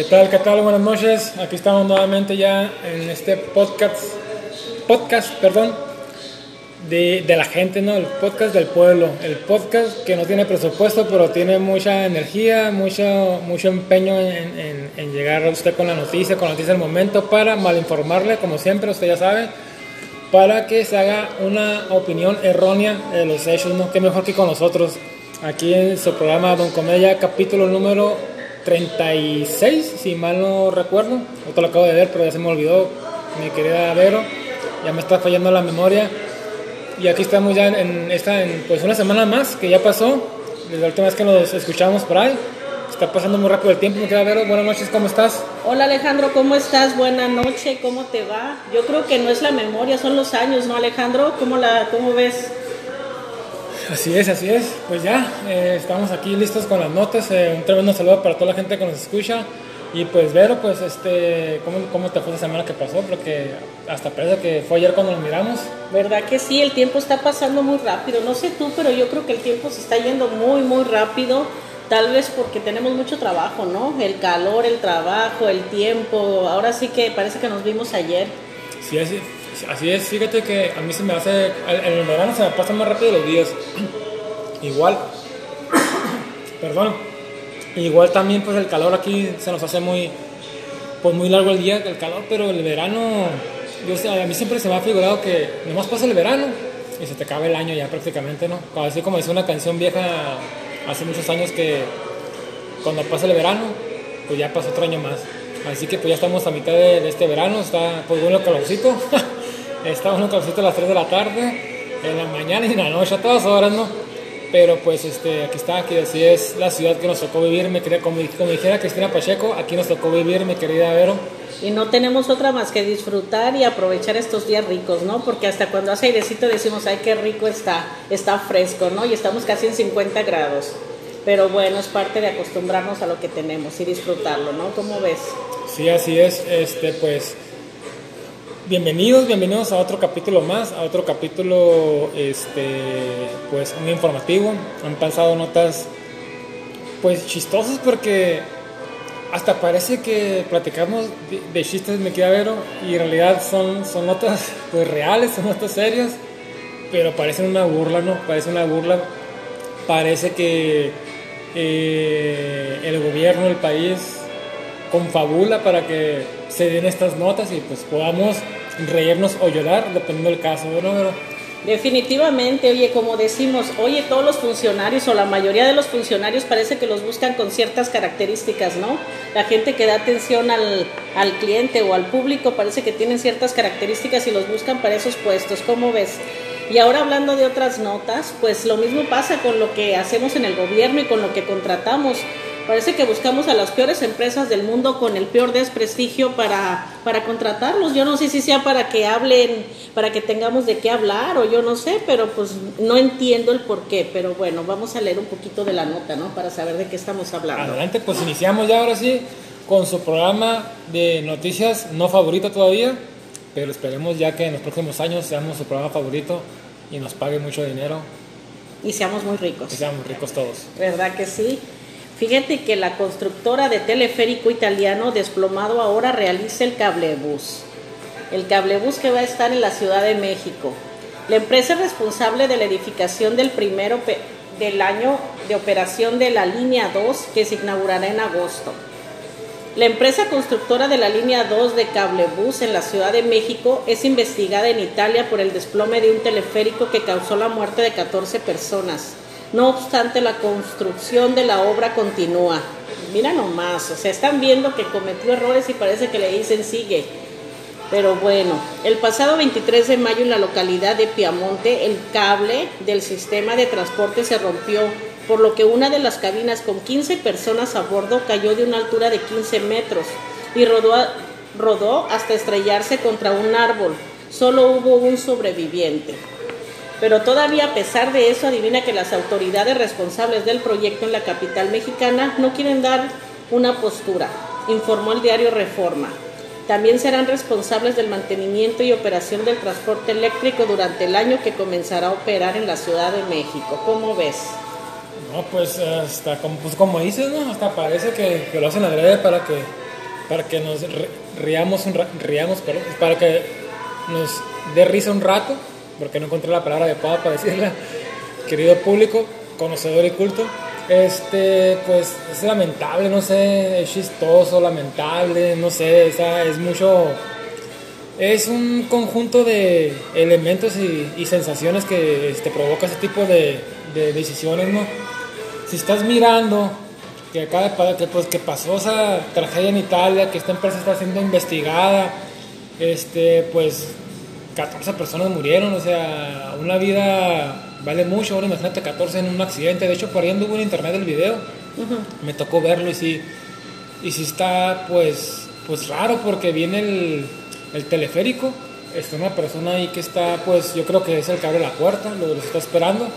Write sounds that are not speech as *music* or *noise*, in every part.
¿Qué tal? ¿Qué? Buenas noches. Aquí estamos nuevamente ya en este podcast, podcast, perdón, de, la gente, ¿no? El podcast del pueblo. El podcast que no tiene presupuesto, pero tiene mucha energía, mucho, mucho empeño en, llegar a usted con la noticia, con la noticia del momento, para malinformarle, como siempre, usted ya sabe, para que se haga una opinión errónea de los hechos, ¿no? Qué mejor que con nosotros. Aquí en su programa Don Comedia, capítulo número 36, si mal no recuerdo. Otro lo acabo de ver, pero ya se me olvidó, mi querida Vero. Ya me está fallando la memoria. Y aquí estamos ya en esta, en, pues una semana más que ya pasó, desde la última vez que nos escuchamos por ahí. Está pasando muy rápido el tiempo, mi querida Vero. Buenas noches, ¿cómo estás? Hola Alejandro, ¿cómo estás? Buena noche, ¿cómo te va? Yo creo que no es la memoria, son los años, ¿no Alejandro? ¿Cómo, la, cómo ves? Así es, así es. Pues ya, eh, estamos aquí listos con las notas. eh, un tremendo saludo para toda la gente que nos escucha. Y pues, Vero, pues, este, ¿cómo, ¿cómo te fue esa semana que pasó? Porque hasta parece que fue ayer cuando nos miramos. ¿Verdad que sí? El tiempo está pasando muy rápido. No sé tú, pero yo creo que el tiempo se está yendo muy, muy rápido. Tal vez porque tenemos mucho trabajo, ¿no? El calor, el trabajo, el tiempo. Ahora sí que parece que nos vimos ayer. Sí, así, así es. Fíjate que a mí se me hace, en el verano se me pasan más rápido los días. *clears throat* Igual, *coughs* perdón. Igual también, pues el calor aquí se nos hace muy, pues muy largo el día, el calor, pero el verano, yo sé, a mí siempre se me ha figurado que nomás pasa el verano y se te acaba el año ya prácticamente, ¿no? Así como dice una canción vieja hace muchos años que cuando pasa el verano, pues ya pasa otro año más. Así que pues ya estamos a mitad de, de este verano, está pues bueno calorcito, *laughs* estamos en un calorcito a las 3 de la tarde, en la mañana y en la noche, a todas horas, ¿no? Pero pues este, aquí está, aquí así es la ciudad que nos tocó vivir, me quería, como, como dijera Cristina Pacheco, aquí nos tocó vivir, mi querida Vero. Y no tenemos otra más que disfrutar y aprovechar estos días ricos, ¿no? Porque hasta cuando hace airecito decimos, ay, qué rico está, está fresco, ¿no? Y estamos casi en 50 grados. Pero bueno, es parte de acostumbrarnos a lo que tenemos y disfrutarlo, ¿no? ¿Cómo ves? Sí, así es. Este, pues, bienvenidos, bienvenidos a otro capítulo más, a otro capítulo, este, pues, muy informativo. Han pasado notas, pues, chistosas porque hasta parece que platicamos de, de chistes, me queda Vero, y en realidad son, son notas, pues, reales, son notas serias, pero parecen una burla, ¿no? Parece una burla. Parece que eh, el gobierno, el país, confabula para que se den estas notas y pues podamos reírnos o llorar, dependiendo del caso, ¿no? Pero, Definitivamente, oye, como decimos, oye, todos los funcionarios o la mayoría de los funcionarios parece que los buscan con ciertas características, ¿no? La gente que da atención al, al cliente o al público parece que tienen ciertas características y los buscan para esos puestos, ¿cómo ves? Y ahora hablando de otras notas, pues lo mismo pasa con lo que hacemos en el gobierno y con lo que contratamos. Parece que buscamos a las peores empresas del mundo con el peor desprestigio para, para contratarlos. Yo no sé si sea para que hablen, para que tengamos de qué hablar o yo no sé, pero pues no entiendo el por qué. Pero bueno, vamos a leer un poquito de la nota, ¿no? Para saber de qué estamos hablando. adelante, pues iniciamos ya ahora sí con su programa de noticias no favorito todavía, pero esperemos ya que en los próximos años seamos su programa favorito y nos pague mucho dinero Y seamos muy y ricos. seamos ricos todos. ¿Verdad que sí? Fíjate que la constructora de teleférico italiano desplomado ahora realiza el cablebús. El cablebús que va a estar en la Ciudad de México. La empresa responsable de la edificación del primero del año de operación de la línea 2 que se inaugurará en agosto. La empresa constructora de la línea 2 de cablebús en la Ciudad de México es investigada en Italia por el desplome de un teleférico que causó la muerte de 14 personas. No obstante, la construcción de la obra continúa. Mira nomás, o sea, están viendo que cometió errores y parece que le dicen sigue. Pero bueno, el pasado 23 de mayo en la localidad de Piamonte, el cable del sistema de transporte se rompió, por lo que una de las cabinas con 15 personas a bordo cayó de una altura de 15 metros y rodó, hasta estrellarse contra un árbol. Solo hubo un sobreviviente. Pero todavía a pesar de eso, adivina que las autoridades responsables del proyecto en la capital mexicana no quieren dar una postura, informó el diario Reforma. También serán responsables del mantenimiento y operación del transporte eléctrico durante el año que comenzará a operar en la Ciudad de México. ¿Cómo ves? No, pues hasta como, pues, dices, ¿no? Hasta parece que, lo hacen adrede para que para que nos ri- riamos, riamos para que nos dé risa un rato, porque no encontré la palabra adecuada para decirla, querido público, conocedor y culto. Este, pues es lamentable, no sé, es chistoso, lamentable, no sé, sea, es mucho, es un conjunto de elementos y, sensaciones que este, provoca ese tipo de, de decisiones, ¿no? Si estás mirando que pa- que, pues, que pasó esa tragedia en Italia, que esta empresa está siendo investigada, este, pues 14 personas murieron, o sea, una vida vale mucho, ahora imagínate 14 en un accidente, de hecho por ahí anduvo en internet el video, me tocó verlo y sí, y sí está pues, pues raro porque viene el, el teleférico, está una persona ahí que está pues yo creo que es el que abre la puerta, lo, lo está esperando.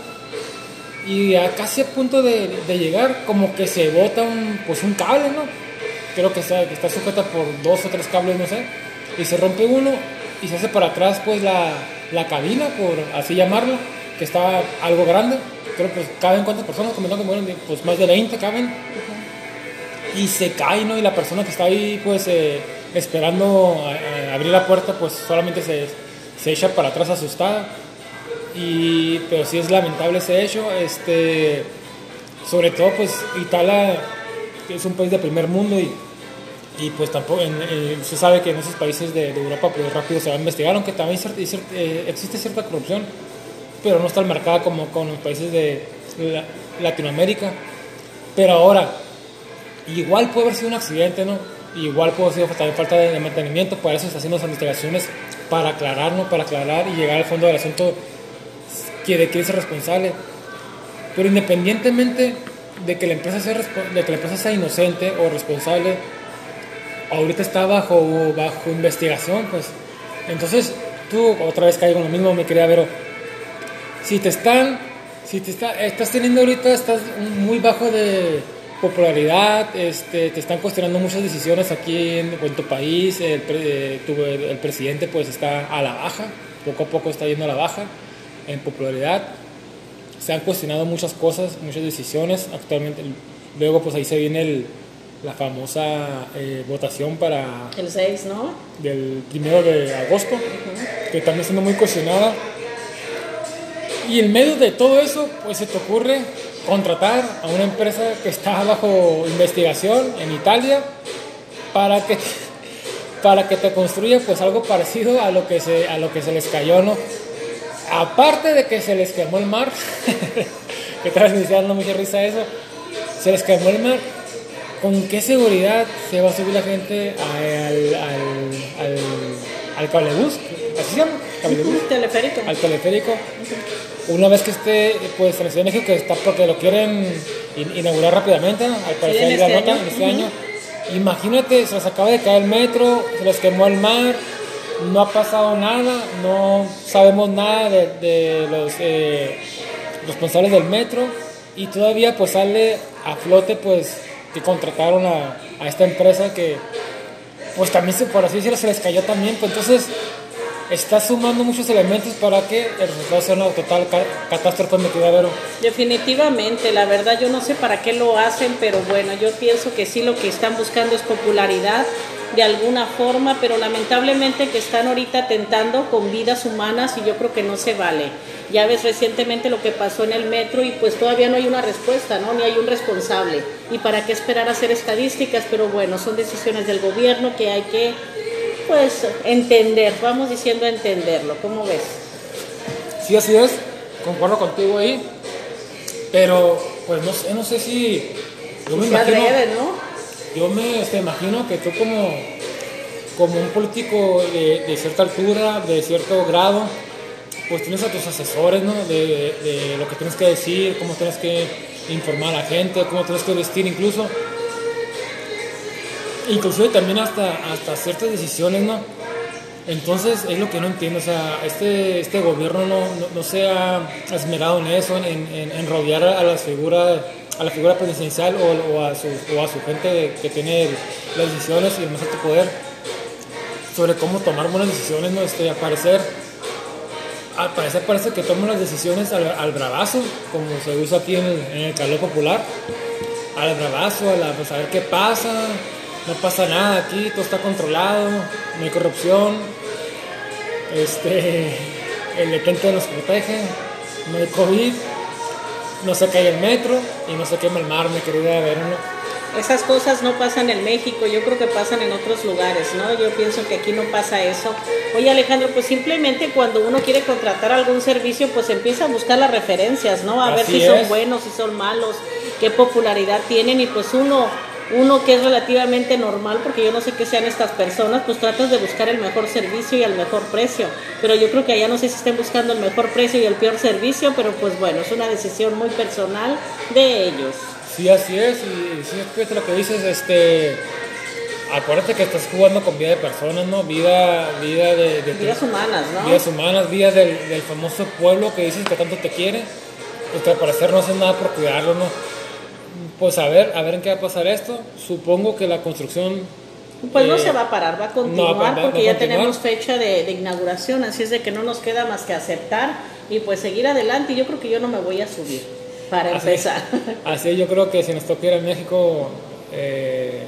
Y ya casi a punto de, de llegar como que se bota un, pues un cable, ¿no? Creo que está, que está sujeta por dos o tres cables, no sé, y se rompe uno y se hace para atrás pues la, la cabina, por así llamarla, que está algo grande, creo pues caben cuántas personas, que mueren, pues más de 20 caben, y se cae, ¿no? Y la persona que está ahí, pues, eh, esperando a- a abrir la puerta, pues solamente se, se echa para atrás asustada. Y, pero sí es lamentable ese hecho. Este, sobre todo, pues, Italia es un país de primer mundo y, y pues tampoco, en- eh, se sabe que en esos países de, de Europa, pues rápido se va a investigar, aunque también cier- cier- eh, existe cierta corrupción, pero no está marcada como con los países de la- Latinoamérica. Pero ahora, Igual puede haber sido un accidente, ¿no? Igual puede haber sido también falta de, de mantenimiento, para eso se hacen las investigaciones, para aclarar, ¿no? Para aclarar y llegar al fondo del asunto que de quién es responsable. Pero independientemente de que la empresa sea, de que la empresa sea inocente o responsable, ahorita está bajo, bajo investigación, pues. Entonces, tú otra vez caigo en lo mismo, me quería ver. Si te están, si te está, estás teniendo ahorita, estás muy bajo de popularidad, este, te están cuestionando muchas decisiones aquí en, en tu país, el, pre- eh, tu- el presidente pues está a la baja, poco a poco está yendo a la baja en popularidad, se han cuestionado muchas cosas, muchas decisiones, actualmente, luego pues ahí se viene el- la famosa eh, votación para El 6, ¿no? del primero de agosto, que también está siendo muy cuestionada. Y en medio de todo eso, pues se te ocurre contratar a una empresa que está bajo investigación en Italia para que para que te construya pues algo parecido a lo que se a lo que se les cayó, ¿no? Aparte de que se les quemó el mar, *laughs* que tal vez me mucha risa eso, se les quemó el mar. ¿Con qué seguridad se va a subir la gente al, al, al, al cablebús? ¿Así se llama? ¿Cablebús? *laughs* Teleférico. Al teleférico. Una vez que esté, pues en la Ciudad de México, que está porque lo quieren in- inaugurar rápidamente, ¿no? al parecer en ahí la este nota, año. en este año. Imagínate, se les acaba de caer el metro, se les quemó el mar, no ha pasado nada, no sabemos nada de, de los eh, responsables del metro y todavía pues sale a flote pues que contrataron a, a esta empresa que pues también se, por así decirlo se les cayó también, pues entonces está sumando muchos elementos para que el resultado sea una total ca- catástrofe Vero. Definitivamente, la verdad yo no sé para qué lo hacen, pero bueno, yo pienso que sí lo que están buscando es popularidad de alguna forma, pero lamentablemente que están ahorita tentando con vidas humanas y yo creo que no se vale. Ya ves recientemente lo que pasó en el metro y pues todavía no hay una respuesta, ¿no? Ni hay un responsable. ¿Y para qué esperar a hacer estadísticas? Pero bueno, son decisiones del gobierno que hay que pues entender, vamos diciendo entenderlo, ¿cómo ves? Sí, así es, concuerdo contigo ahí, pero pues no sé, no sé si yo me imagino, ¿no? Yo me este, imagino que tú como, como un político de, cierta altura, de cierto grado, pues tienes a tus asesores, ¿no? De, de lo que tienes que decir, cómo tienes que informar a la gente, cómo tienes que vestir incluso. Inclusive también hasta, hasta ciertas decisiones, ¿no? Entonces es lo que no entiendo, o sea, este, este gobierno no, no, no se ha esmerado en eso, en, en, en rodear a la figura, a la figura presidencial o, a, su, o a su gente que tiene las decisiones y el más alto poder sobre cómo tomar buenas decisiones, ¿no? Este, al parecer, al parece que toman las decisiones al, bravazo, como se usa aquí en el, calor popular, al bravazo, a, la, pues, qué pasa, no pasa nada aquí, todo está controlado, no hay corrupción, este, *laughs* el detente nos protege, no hay COVID, no se cae el metro y no se quema el mar, mi querida Verona. Esas cosas no pasan en México, yo creo que pasan en otros lugares, ¿no? Yo pienso que aquí no pasa eso. Oye Alejandro, pues simplemente cuando uno quiere contratar algún servicio, pues empieza a buscar las referencias, ¿no? A ver si son buenos, si son malos, qué popularidad tienen y pues uno uno que es relativamente normal, porque yo no sé qué sean estas personas, pues tratas de buscar el mejor servicio y el mejor precio. Pero yo creo que allá no sé si estén buscando el mejor precio y el peor servicio, pero pues bueno, es una decisión muy personal de ellos. Sí, así es, y si es lo que dices, este, acuérdate que estás jugando con vida de personas, ¿no? Vida, vida de, vidas humanas, ¿no? Vidas humanas, vida del, famoso pueblo que dices que tanto te quiere, pues al parecer no hacen nada por cuidarlo, ¿no? Pues a ver, a ver en qué va a pasar esto. Supongo que la construcción pues no eh, se va a parar, va a continuar porque ya tenemos fecha de, de, inauguración, así es de que no nos queda más que aceptar y pues seguir adelante. Y yo creo que yo no me voy a subir para empezar. *laughs* Así yo creo que si nos toca ir a México eh,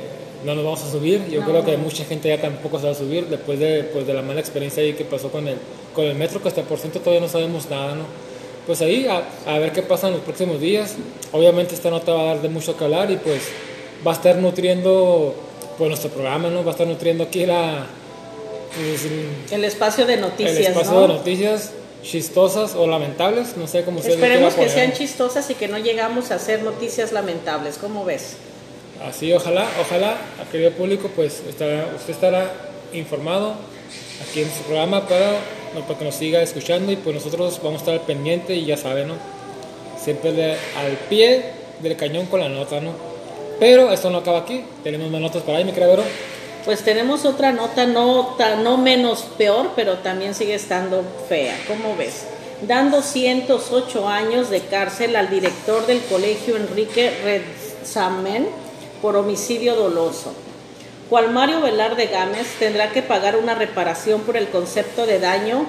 no nos vamos a subir. Yo creo que mucha gente ya tampoco se va a subir después de, pues, de la mala experiencia ahí que pasó con el, con el metro, que hasta por ciento todavía no sabemos nada, ¿no? Pues ahí a, a, ver qué pasa en los próximos días. Obviamente esta nota va a dar de mucho que hablar y pues va a estar nutriendo pues nuestro programa, ¿no? Va a estar nutriendo aquí la... Pues, el espacio de noticias, El espacio de noticias chistosas o lamentables, no sé cómo se Esperemos que sean chistosas y que no llegamos a hacer noticias lamentables, ¿cómo ves? Así, ojalá, ojalá, querido público, pues estará, usted estará informado aquí en su programa para, para que nos siga escuchando y pues nosotros vamos a estar al pendiente y ya saben, ¿no? Siempre al pie del cañón con la nota, ¿no? Pero esto no acaba aquí, tenemos más notas para ahí, mi creador pues tenemos otra nota no, no menos peor, pero también sigue estando fea. ¿Cómo ves? Dan 208 años de cárcel al director del colegio Enrique Redzamen por homicidio doloso. Juan Mario Velarde Gámez tendrá que pagar una reparación por el concepto de daño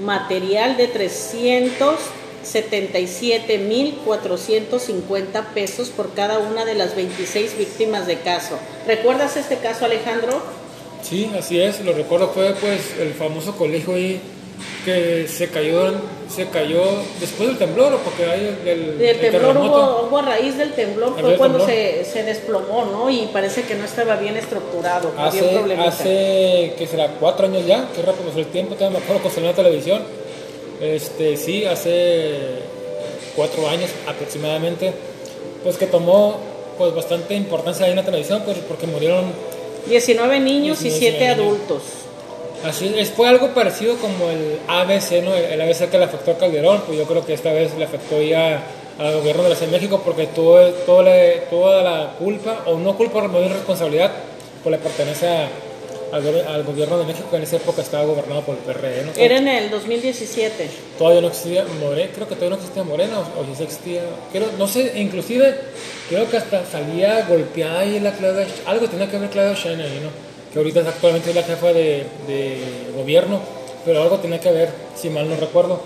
material de 300 77.450 pesos por cada una de las 26 víctimas de caso. ¿Recuerdas este caso, Alejandro? Sí, así es, lo recuerdo, fue pues el famoso colegio ahí que se cayó, se cayó después del temblor, o porque hay el, el temblor hubo, a raíz del temblor, fue cuando Se, se, desplomó, ¿no? Y parece que no estaba bien estructurado, hace, hace, que será cuatro años ya, qué rápido pasó el tiempo, todavía me acuerdo con la televisión, este, sí, hace cuatro años aproximadamente, pues que tomó pues bastante importancia ahí en la televisión, pues porque murieron 19 niños y 7 adultos. Así es, fue algo parecido como el ABC, ¿no? El, ABC que le afectó a Calderón, pues yo creo que esta vez le afectó ya al gobierno de la Ciudad de México porque todo, todo toda la culpa, o no culpa, no responsabilidad, pues le pertenece a, al, gobierno de México que en esa época estaba gobernado por el PRD. ¿no? Era en el 2017. Todavía no existía Morena, creo que todavía no existía Morena, o, si existía, creo, no sé, inclusive creo que hasta salía golpeada ahí la Claudia, algo tenía que ver Claudia Sheinbaum ¿no? Que ahorita actualmente es la jefa de, de gobierno, pero algo tenía que ver, si mal no recuerdo.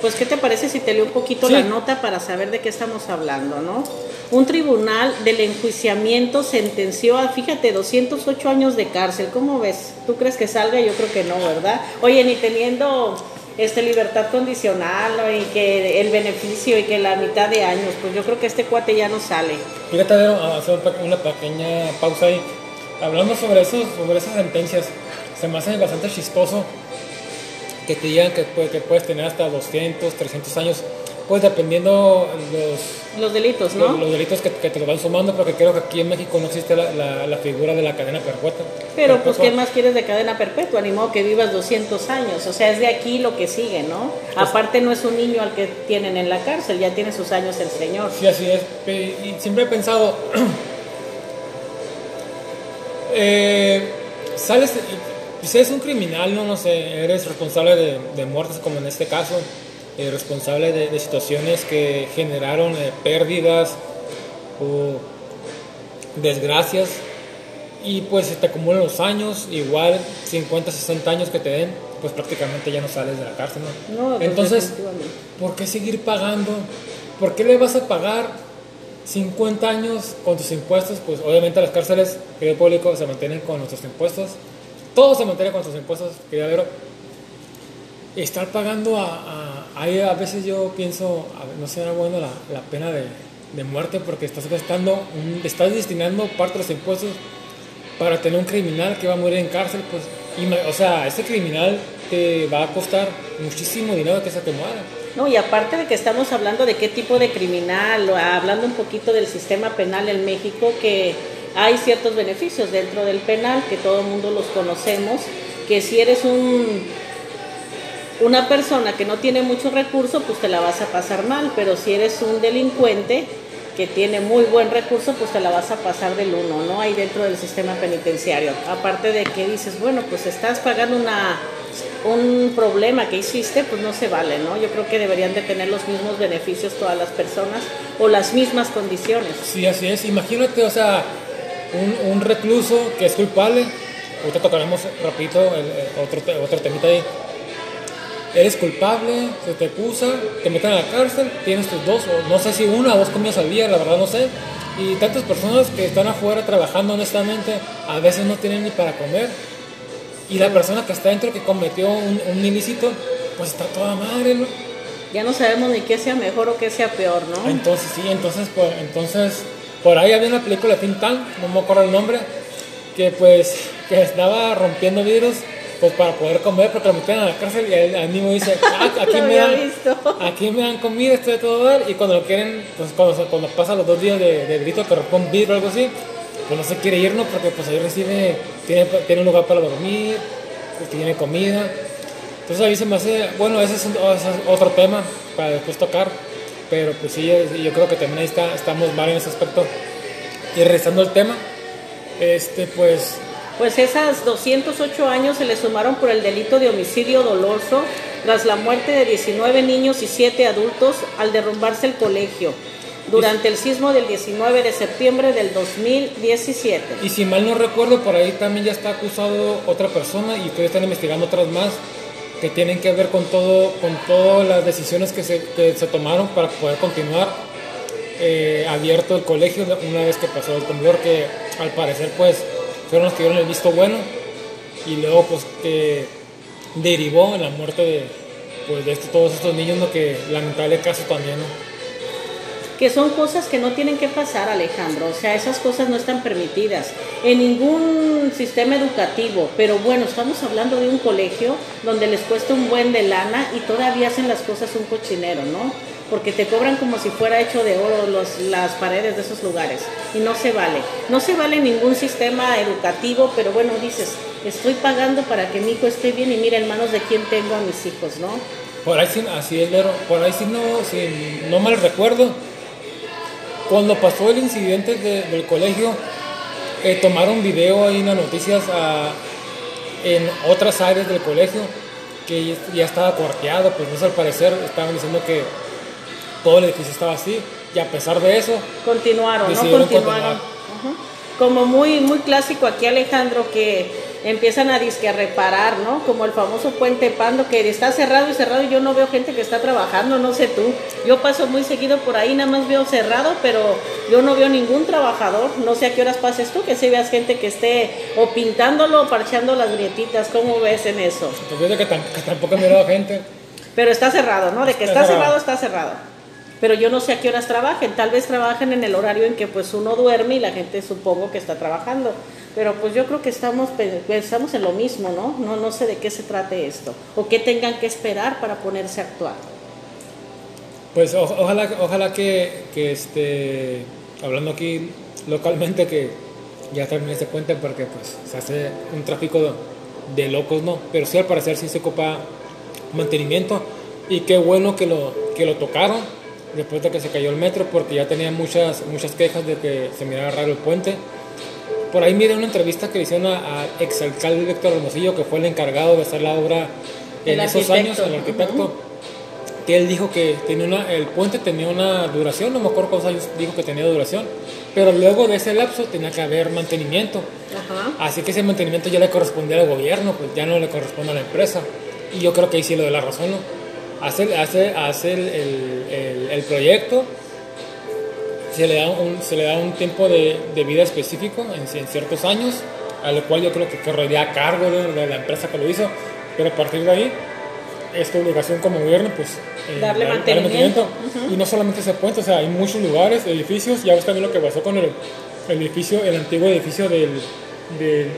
Pues, ¿qué te parece si te leo un poquito la nota para saber de qué estamos hablando, no? Un tribunal del enjuiciamiento sentenció a, fíjate, 208 años de cárcel. ¿Cómo ves? ¿Tú crees que salga? Yo creo que no, ¿verdad? Oye, ni teniendo este libertad condicional y que el beneficio y que la mitad de años, pues yo creo que este cuate ya no sale. Fíjate, a hacer una pequeña pausa ahí. Hablando sobre, eso, sobre esas sentencias, se me hace bastante chistoso que te digan que, que puedes tener hasta 200, 300 años, pues dependiendo los, los delitos, ¿no? Los, delitos que, te lo van sumando, porque creo que aquí en México no existe la, la, figura de la cadena perpetua. Pero pues, ¿qué más quieres de cadena perpetua? Ni modo que vivas 200 años, o sea, es de aquí lo que sigue, ¿no? Pues Aparte no es un niño al que tienen en la cárcel, ya tiene sus años el señor. Sí, así es. Y siempre he pensado, *clears throat* eh, sales si eres un criminal, no, no sé, eres responsable de, muertes como en este caso, eh, responsable de, situaciones que generaron eh, pérdidas o desgracias y pues se te acumulan los años, igual 50, 60 años que te den, pues prácticamente ya no sales de la cárcel. ¿no? Pues, Entonces, ¿por qué seguir pagando? ¿Por qué le vas a pagar 50 años con tus impuestos, pues obviamente las cárceles, querido público, se mantienen con nuestros impuestos. Todo se mantiene con nuestros impuestos, querido Vero. Estar pagando a, a, a veces yo pienso, no será bueno la, la pena de, de muerte porque estás gastando, estás destinando parte de los impuestos para tener un criminal que va a morir en cárcel, pues, o sea, ese criminal te va a costar muchísimo dinero que se te muera. No, y aparte de que estamos hablando de qué tipo de criminal, hablando un poquito del sistema penal en México, que hay ciertos beneficios dentro del penal, que todo el mundo los conocemos, que si eres un una persona que no tiene muchos recursos, pues te la vas a pasar mal, pero si eres un delincuente que tiene muy buen recurso, pues te la vas a pasar del uno, ¿no? Ahí dentro del sistema penitenciario. Aparte de que dices, bueno, pues estás pagando una un problema que hiciste, pues no se vale, ¿no? Yo creo que deberían de tener los mismos beneficios todas las personas o las mismas condiciones. Sí, así es. Imagínate, o sea, un, recluso que es culpable. Ahorita tocaremos rapidito el- otro, otro temita ahí. Eres culpable, se te acusa, te meten a la cárcel, tienes tus dos, o no sé si una o dos comidas al día, la verdad no sé. Y tantas personas que están afuera trabajando honestamente, a veces no tienen ni para comer. Y la persona que está dentro que cometió un, un ilícito, pues está toda madre, ¿no? Ya no sabemos ni qué sea mejor o qué sea peor, ¿no? Entonces, sí, entonces, pues, entonces, por ahí había una película de Think Tank, no me acuerdo el nombre, que pues, que estaba rompiendo vidrios, pues para poder comer, porque lo metían a la cárcel y el, el mismo dice, *laughs* "Ah, aquí, me dan, aquí me dan comida, estoy a todo dar, y cuando lo quieren, pues cuando, cuando pasan los dos días de, de grito que rompe un vidrio o algo así, pues no se quiere ir, ¿no? Porque pues ahí recibe, tiene, tiene un lugar para dormir, pues, tiene comida, entonces a mí se me hace, bueno, ese es, otro tema para después tocar, pero pues sí, yo, yo creo que también ahí está, estamos mal en ese aspecto. Y regresando al tema, este pues, Pues esas 208 años se le sumaron por el delito de homicidio doloso tras la muerte de 19 niños y 7 adultos al derrumbarse el colegio durante el sismo del 19 de septiembre del 2017. y si mal no recuerdo, por ahí también ya está acusado otra persona y ustedes están investigando otras más que tienen que ver con todo, con todas las decisiones que se, que se tomaron para poder continuar eh, abierto el colegio una vez que pasó el temblor, que al parecer pues fueron los que dieron el visto bueno y luego pues que derivó en la muerte de, pues, de todos estos niños, ¿no? que lamentable caso también. ¿no? Que son cosas que no tienen que pasar, Alejandro. O sea, esas cosas no están permitidas en ningún sistema educativo. Pero bueno, estamos hablando de un colegio donde les cuesta un buen de lana y todavía hacen las cosas un cochinero, ¿no? Porque te cobran como si fuera hecho de oro los, las paredes de esos lugares. Y no se vale. No se vale ningún sistema educativo, pero bueno, dices, estoy pagando para que mi hijo esté bien y mira en manos de quién tengo a mis hijos, ¿no? Por ahí sí, así es, Vero. Por ahí sí no, si no mal recuerdo, cuando pasó el incidente de- del colegio, eh, tomaron video ahí en las noticias en otras áreas del colegio que ya- estaba cuarteado, pues no sé, al parecer estaban diciendo que todo el edificio estaba así y a pesar de eso, Continuaron, ¿no? Continuaron. Como muy, muy clásico aquí, Alejandro, que empiezan a disque reparar, ¿no? Como el famoso puente Pando, que está cerrado y cerrado y yo no veo gente que está trabajando, no sé tú. Yo paso muy seguido por ahí, nada más veo cerrado, pero yo no veo ningún trabajador. No sé a qué horas pases tú, que si veas gente que esté o pintándolo o parchando las grietitas. ¿Cómo ves en eso? pues yo que, que tampoco he mirado gente. Pero está cerrado, ¿no? De que Está cerrado, está cerrado. Pero yo no sé a qué horas trabajen. Tal vez trabajen en el horario en que pues uno duerme y la gente supongo que está trabajando. Pero pues yo creo que estamos pe- pensamos en lo mismo, ¿no? No no sé de qué se trate esto o qué tengan que esperar para ponerse a actuar. Pues o- ojalá, ojalá que, que este, hablando aquí localmente, que ya termine ese puente porque pues se hace un tráfico de, de locos, ¿no? Pero sí al parecer sí se ocupa mantenimiento y qué bueno que lo, que lo tocaron después de que se cayó el metro porque ya tenía muchas, muchas quejas de que se miraba raro el puente. Por ahí miré una entrevista que le hicieron al exalcalde Víctor Hermosillo, que fue el encargado de hacer la obra en El esos años, el arquitecto que él dijo que tenía una, el puente tenía una duración, no me acuerdo cuántos años dijo que tenía duración, pero luego de ese lapso tenía que haber mantenimiento. Así que ese mantenimiento ya le correspondía al gobierno, pues ya no le corresponde a la empresa. Y yo creo que ahí sí lo de la razón, ¿no? Hace, hace, hace el, el- el- proyecto, se le da un, se le da un tiempo de, de vida específico en, en, ciertos años, a lo cual yo creo que correría a cargo de, de, la empresa que lo hizo, pero a partir de ahí, esta obligación como gobierno, pues... Eh, darle, mantenimiento. Darle mantenimiento. Y no solamente ese puente, o sea, hay muchos lugares, edificios, ya ves también lo que pasó con el, el edificio, el antiguo edificio del, del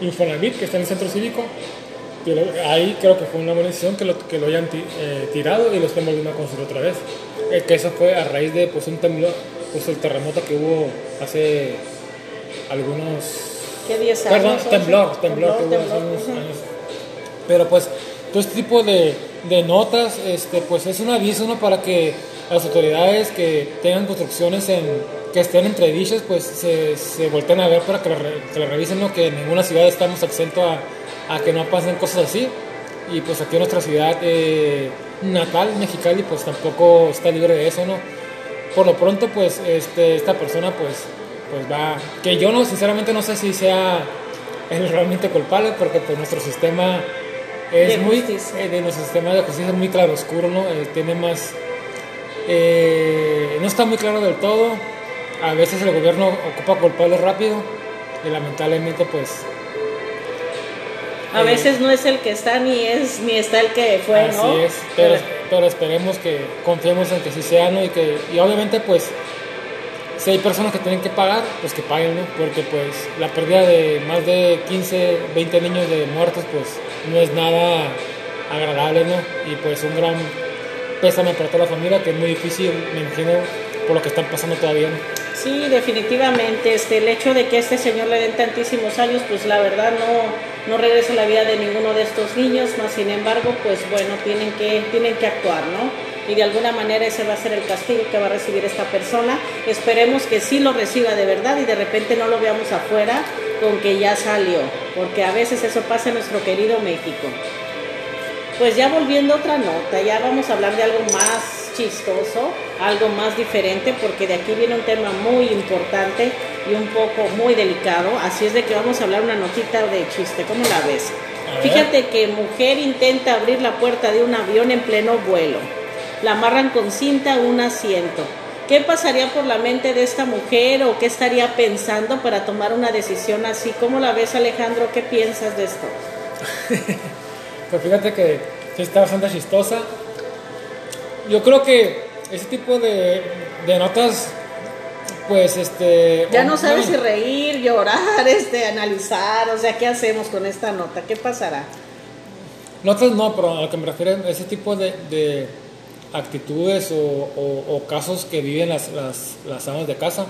Infonavit, que está en el centro cívico, ahí creo que fue una buena decisión que lo, que lo hayan eh, tirado y lo estén volviendo a construir otra vez. Eh, que eso fue a raíz de pues, un temblor, pues el terremoto que hubo hace algunos... ¿Qué 10 años? Perdón, temblor, temblor, que hubo hace unos años. Pero pues todo este tipo de, de notas, este, pues es un aviso ¿no? para que las autoridades que tengan construcciones en, que estén entre dichas, pues se, se volteen a ver para que la, revisen, ¿no? que en ninguna ciudad estamos exentos a a que no pasen cosas así. Y pues aquí en nuestra ciudad eh, natal, Mexicali, pues tampoco está libre de eso, ¿no? Por lo pronto, pues este, esta persona, pues, pues va, que yo no, sinceramente no sé si sea es *laughs* realmente culpable, porque pues nuestro sistema es de muy, justicia. de nuestro sistema de justicia es muy claro oscuro, ¿no? Eh, tiene más, eh, no está muy claro del todo. A veces el gobierno ocupa culpables rápido y lamentablemente, pues a veces no es el que está ni es ni está el que fue, Así ¿no? es, pero, pero, esperemos que confiemos en que sí sea, ¿no? Y que y obviamente pues si hay personas que tienen que pagar, pues que paguen, ¿no? Porque pues la pérdida de más de 15, 20 niños de muertos pues no es nada agradable, ¿no? Y pues un gran pésame para toda la familia, que es muy difícil, me imagino, por lo que están pasando todavía, ¿no? Sí, definitivamente. Este, el hecho de que este señor le den tantísimos años, pues la verdad no, no regresa la vida de ninguno de estos niños, más sin embargo, pues bueno, tienen que, tienen que actuar, ¿no? Y de alguna manera ese va a ser el castigo que va a recibir esta persona. Esperemos que sí lo reciba de verdad y de repente no lo veamos afuera con que ya salió, porque a veces eso pasa en nuestro querido México. Pues ya volviendo a otra nota, ya vamos a hablar de algo más chistoso, algo más diferente, porque de aquí viene un tema muy importante y un poco muy delicado. Así es de que vamos a hablar una notita de chiste. ¿Cómo la ves? Fíjate que mujer intenta abrir la puerta de un avión en pleno vuelo. La amarran con cinta a un asiento. ¿Qué pasaría por la mente de esta mujer o qué estaría pensando para tomar una decisión así? ¿Cómo la ves, Alejandro? ¿Qué piensas de esto? *laughs* pues fíjate que sí está bastante chistosa yo creo que ese tipo de, de notas pues este ya no sabes si reír llorar *laughs* este analizar o sea qué hacemos con esta nota qué pasará notas no pero a lo que me refiero ese tipo de, de actitudes o, o, o, casos que viven las, las, las amas de casa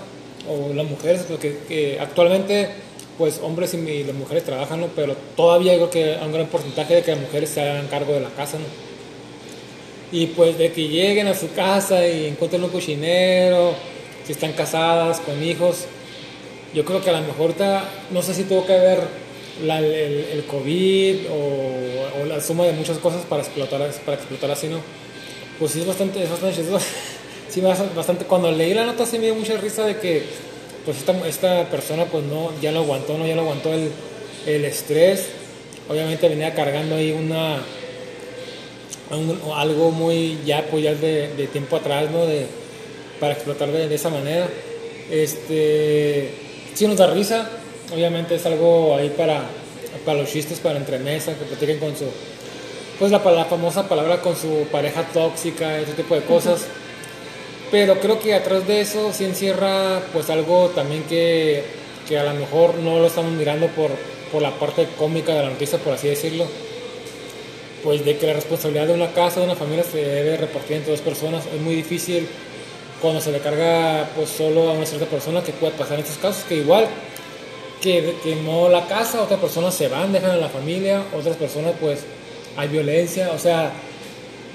o las mujeres porque que actualmente pues hombres y las mujeres trabajan ¿no? pero todavía creo que hay un gran porcentaje de que las mujeres se hagan cargo de la casa ¿no? Y pues de que lleguen a su casa y encuentren un cochinero, si están casadas, con hijos, yo creo que a lo mejor no sé si tuvo que ver la, el, COVID o, o, la suma de muchas cosas para explotar, para explotar así, ¿no? Pues sí es bastante, es bastante chistoso. *laughs* sí, bastante, cuando leí la nota sí me dio mucha risa de que pues esta, esta persona pues no, ya lo aguantó, ¿no? Ya lo aguantó el, el estrés. Obviamente venía cargando ahí una un, algo muy ya pues ya de, de, tiempo atrás no de para explotar de, de, esa manera. Este sí nos da risa. Obviamente es algo ahí para para los chistes para entremesa que platiquen con su pues la, la famosa palabra con su pareja tóxica ese tipo de cosas. Pero creo que atrás de eso sí encierra pues algo también que, que a lo mejor no lo estamos mirando por, por la parte cómica de la noticia por así decirlo pues de que la responsabilidad de una casa, de una familia se debe repartir entre dos personas. Es muy difícil cuando se le carga pues solo a una cierta persona que puede pasar en estos casos, que igual que quemó la casa, otras personas se van, dejan a la familia, otras personas pues hay violencia, o sea,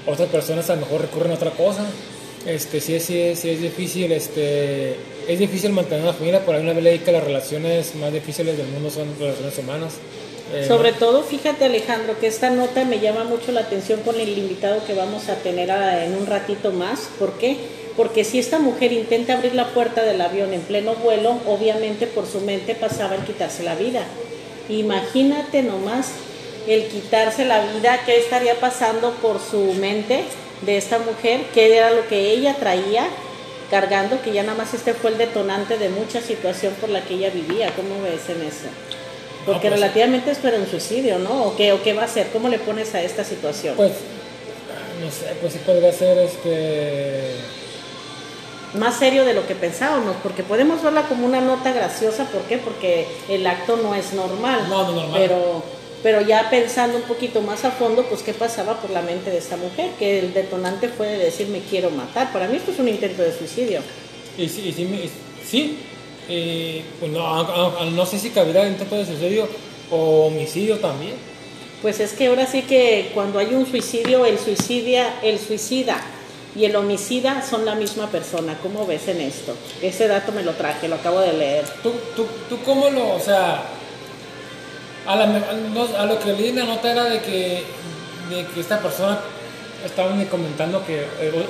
otras personas a lo mejor recurren a otra cosa. Este, sí, sí, sí es difícil, este, es difícil mantener una familia, por ahí una ley que las relaciones más difíciles del mundo son relaciones humanas. Eh, Sobre todo, fíjate Alejandro, que esta nota me llama mucho la atención con el invitado que vamos a tener en un ratito más. ¿Por qué? Porque si esta mujer intenta abrir la puerta del avión en pleno vuelo, obviamente por su mente pasaba el quitarse la vida. Imagínate nomás el quitarse la vida, qué estaría pasando por su mente de esta mujer, qué era lo que ella traía cargando, que ya nada más este fue el detonante de mucha situación por la que ella vivía. ¿Cómo ves en eso? Porque pues- relativamente es para un suicidio, ¿no? ¿O qué, ¿O qué va a hacer? ¿Cómo le pones a esta situación? Pues, no sé, pues sí podría ser este... Más serio de lo que pensábamos, porque podemos verla como una nota graciosa, ¿por qué? Porque el acto no es normal. No, no es normal. Pero, pero ya pensando un poquito más a fondo, pues qué pasaba por la mente de esta mujer, que el detonante fue de decir me quiero matar. Para mí esto es un intento de suicidio. Y sí, y sí, me- y- sí, eh, pues no, no sé si cabría intento de suicidio o homicidio también. Pues es que ahora sí que cuando hay un suicidio, el suicidia, el suicida y el homicida son la misma persona. ¿Cómo ves en esto? Ese dato me lo traje, lo acabo de leer. ¿Tú, tú, tú cómo lo, o sea, a, la lo que leí en la nota era de que, de que esta persona estaban comentando que eh,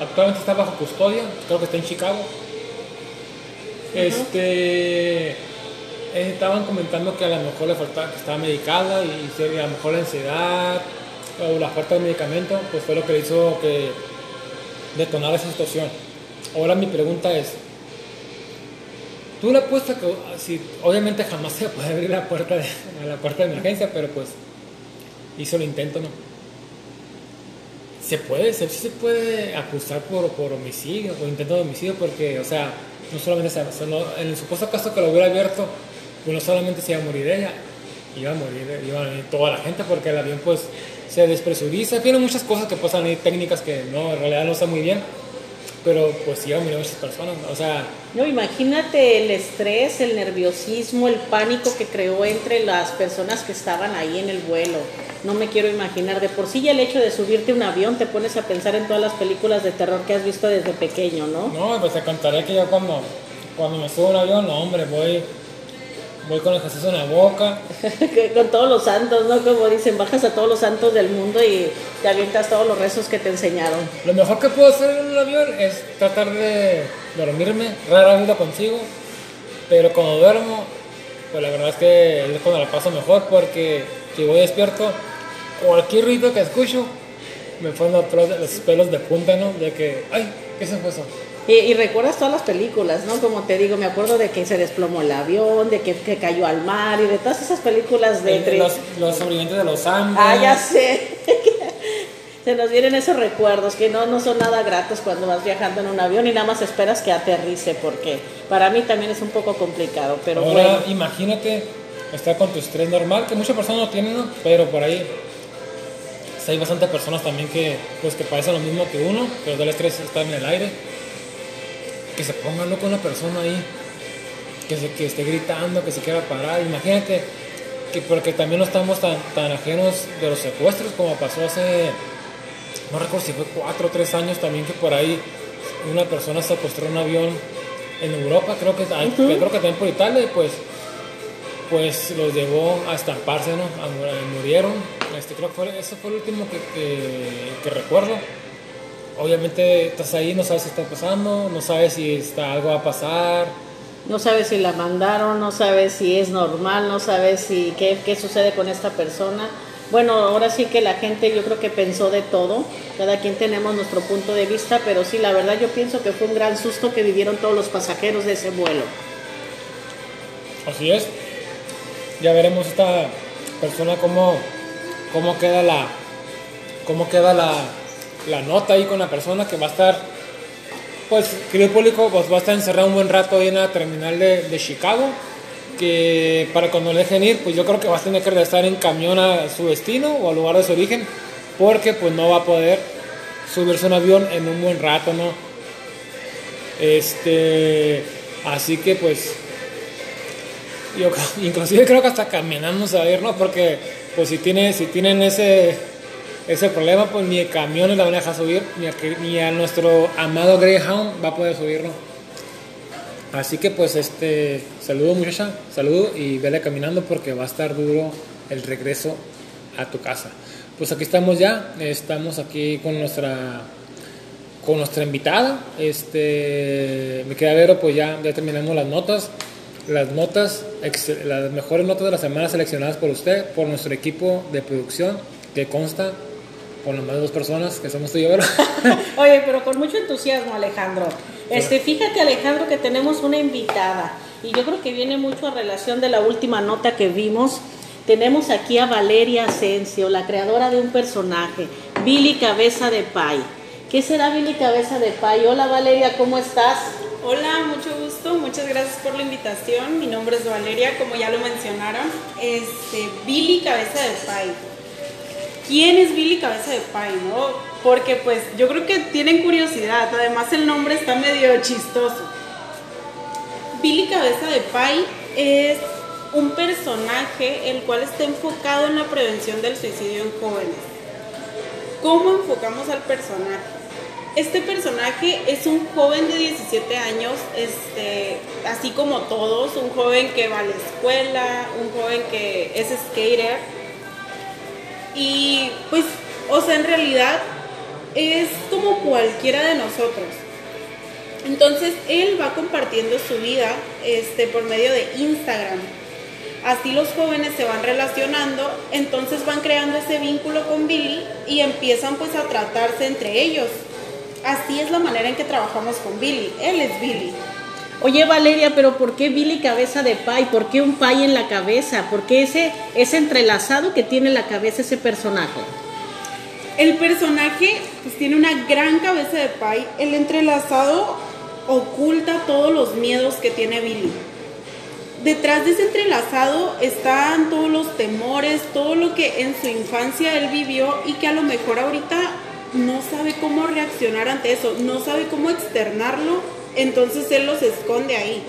actualmente está bajo custodia, creo que está en Chicago. Este, eh, estaban comentando que a lo mejor le faltaba, que estaba medicada y a lo mejor la ansiedad o la falta de medicamento, pues fue lo que hizo que detonar esa situación. Ahora mi pregunta es, Tú le apuestas que si, obviamente jamás se puede abrir la puerta de, la puerta de emergencia, pero pues hizo el intento, ¿no? Se puede, se, se puede acusar por, por homicidio o intento de homicidio porque, o sea, no solamente se, o sea, no- en el supuesto caso que lo hubiera abierto, pues no solamente se iba a morir ella, iba a morir, iba a morir toda la gente porque el avión pues se despresuriza, tiene muchas cosas que pasan ahí, técnicas que no, en realidad no están muy bien, pero pues iba a muchas personas, o sea, No, imagínate el estrés, el nerviosismo, el pánico que creó entre las personas que estaban ahí en el vuelo. No me quiero imaginar. De por sí ya el hecho de subirte a un avión te pones a pensar en todas las películas de terror que has visto desde pequeño, ¿no? No, pues te contaré que yo cuando, cuando me subo a un avión, no, hombre, voy, voy con el Jesús en la boca. *laughs* Con todos los santos, ¿no? Como dicen, bajas a todos los santos del mundo y te avientas todos los rezos que te enseñaron. Lo mejor que puedo hacer en un avión es tratar de dormirme, rara vez lo consigo, pero cuando duermo, pues la verdad es que es cuando la paso mejor porque si voy despierto, cualquier ruido que escucho, me ponen los pelos de punta, ¿no? De que, ay, ¿qué se fue eso? Y, y recuerdas todas las películas, ¿no? Como te digo, me acuerdo de que se desplomó el avión, de que, que cayó al mar y de todas esas películas de... El- los, los sobrevivientes de los Andes. Ah, ya sé. *laughs* Se nos vienen esos recuerdos que no, no son nada gratos cuando vas viajando en un avión y nada más esperas que aterrice, porque para mí también es un poco complicado, pero Ahora, bueno. imagínate estar con tu estrés normal, que muchas personas no tienen, ¿no? pero por ahí sí hay bastantes personas también que, pues, que padecen lo mismo que uno, pero el estrés está en el aire. Que se ponga loco una persona ahí, que, se, que esté gritando, que se quiera parar. Imagínate, que porque también no estamos tan, tan ajenos de los secuestros como pasó hace, no recuerdo si fue cuatro o tres años también, que por ahí una persona secuestró un avión en Europa, creo que, creo que también por Italia, y pues pues los llevó a estamparse, ¿no? A murieron. Este, creo que fue, eso fue el último que, que, que recuerdo. Obviamente estás ahí, no sabes si está pasando, no sabes si está, algo va a pasar. No sabes si la mandaron, no sabes si es normal, no sabes si qué, qué sucede con esta persona. Bueno, ahora sí que la gente yo creo que pensó de todo, cada quien tenemos nuestro punto de vista, pero sí, la verdad yo pienso que fue un gran susto que vivieron todos los pasajeros de ese vuelo. Así es. Ya veremos esta persona cómo, cómo queda la cómo queda la, la nota ahí con la persona que va a estar pues querido público pues va a estar encerrado un buen rato ahí en la terminal de, de Chicago que para cuando le dejen ir pues yo creo que va a tener que regresar en camión a su destino o al lugar de su origen porque pues no va a poder subirse un avión en un buen rato no este así que pues yo *laughs* inclusive creo que hasta caminando se va a ir, ¿no? Porque pues si tiene, si tienen ese ese problema, pues ni el camión la van a dejar subir, ni a, ni a nuestro amado Greyhound va a poder subirlo. Así que pues este saludo muchacha, saludo y vele caminando porque va a estar duro el regreso a tu casa. Pues aquí estamos ya, estamos aquí con nuestra con nuestra invitada. Este, mi querida Vero, pues ya, ya terminamos las notas. Las notas, las mejores notas de la semana seleccionadas por usted, por nuestro equipo de producción, que consta con las dos personas, que somos tú y yo. *laughs* Oye, pero con mucho entusiasmo, Alejandro. Este, fíjate Alejandro que tenemos una invitada y yo creo que viene mucho a relación de la última nota que vimos. Tenemos aquí a Valeria Asensio, la creadora de un personaje, Billy Cabeza de Pay. ¿Qué será Billy Cabeza de Pay? Hola Valeria, ¿cómo estás? Hola, mucho gusto, muchas gracias por la invitación. Mi nombre es Valeria, como ya lo mencionaron. Este, Billy Cabeza de Pay. ¿Quién es Billy Cabeza de Pay, no? Porque pues yo creo que tienen curiosidad, además el nombre está medio chistoso. Billy Cabeza de Pay es un personaje el cual está enfocado en la prevención del suicidio en jóvenes. ¿Cómo enfocamos al personaje? Este personaje es un joven de 17 años, este, así como todos, un joven que va a la escuela, un joven que es skater. Y pues, o sea, en realidad es como cualquiera de nosotros. Entonces él va compartiendo su vida este, por medio de Instagram. Así los jóvenes se van relacionando, entonces van creando ese vínculo con Billy y empiezan pues a tratarse entre ellos. Así es la manera en que trabajamos con Billy. Él es Billy. Oye Valeria, pero ¿por qué Billy cabeza de pay? ¿Por qué un pay en la cabeza? ¿Por qué ese, ese entrelazado que tiene en la cabeza ese personaje? El personaje pues, tiene una gran cabeza de pay. El entrelazado oculta todos los miedos que tiene Billy. Detrás de ese entrelazado están todos los temores, todo lo que en su infancia él vivió y que a lo mejor ahorita no sabe cómo reaccionar ante eso, no sabe cómo externarlo, entonces él los esconde ahí.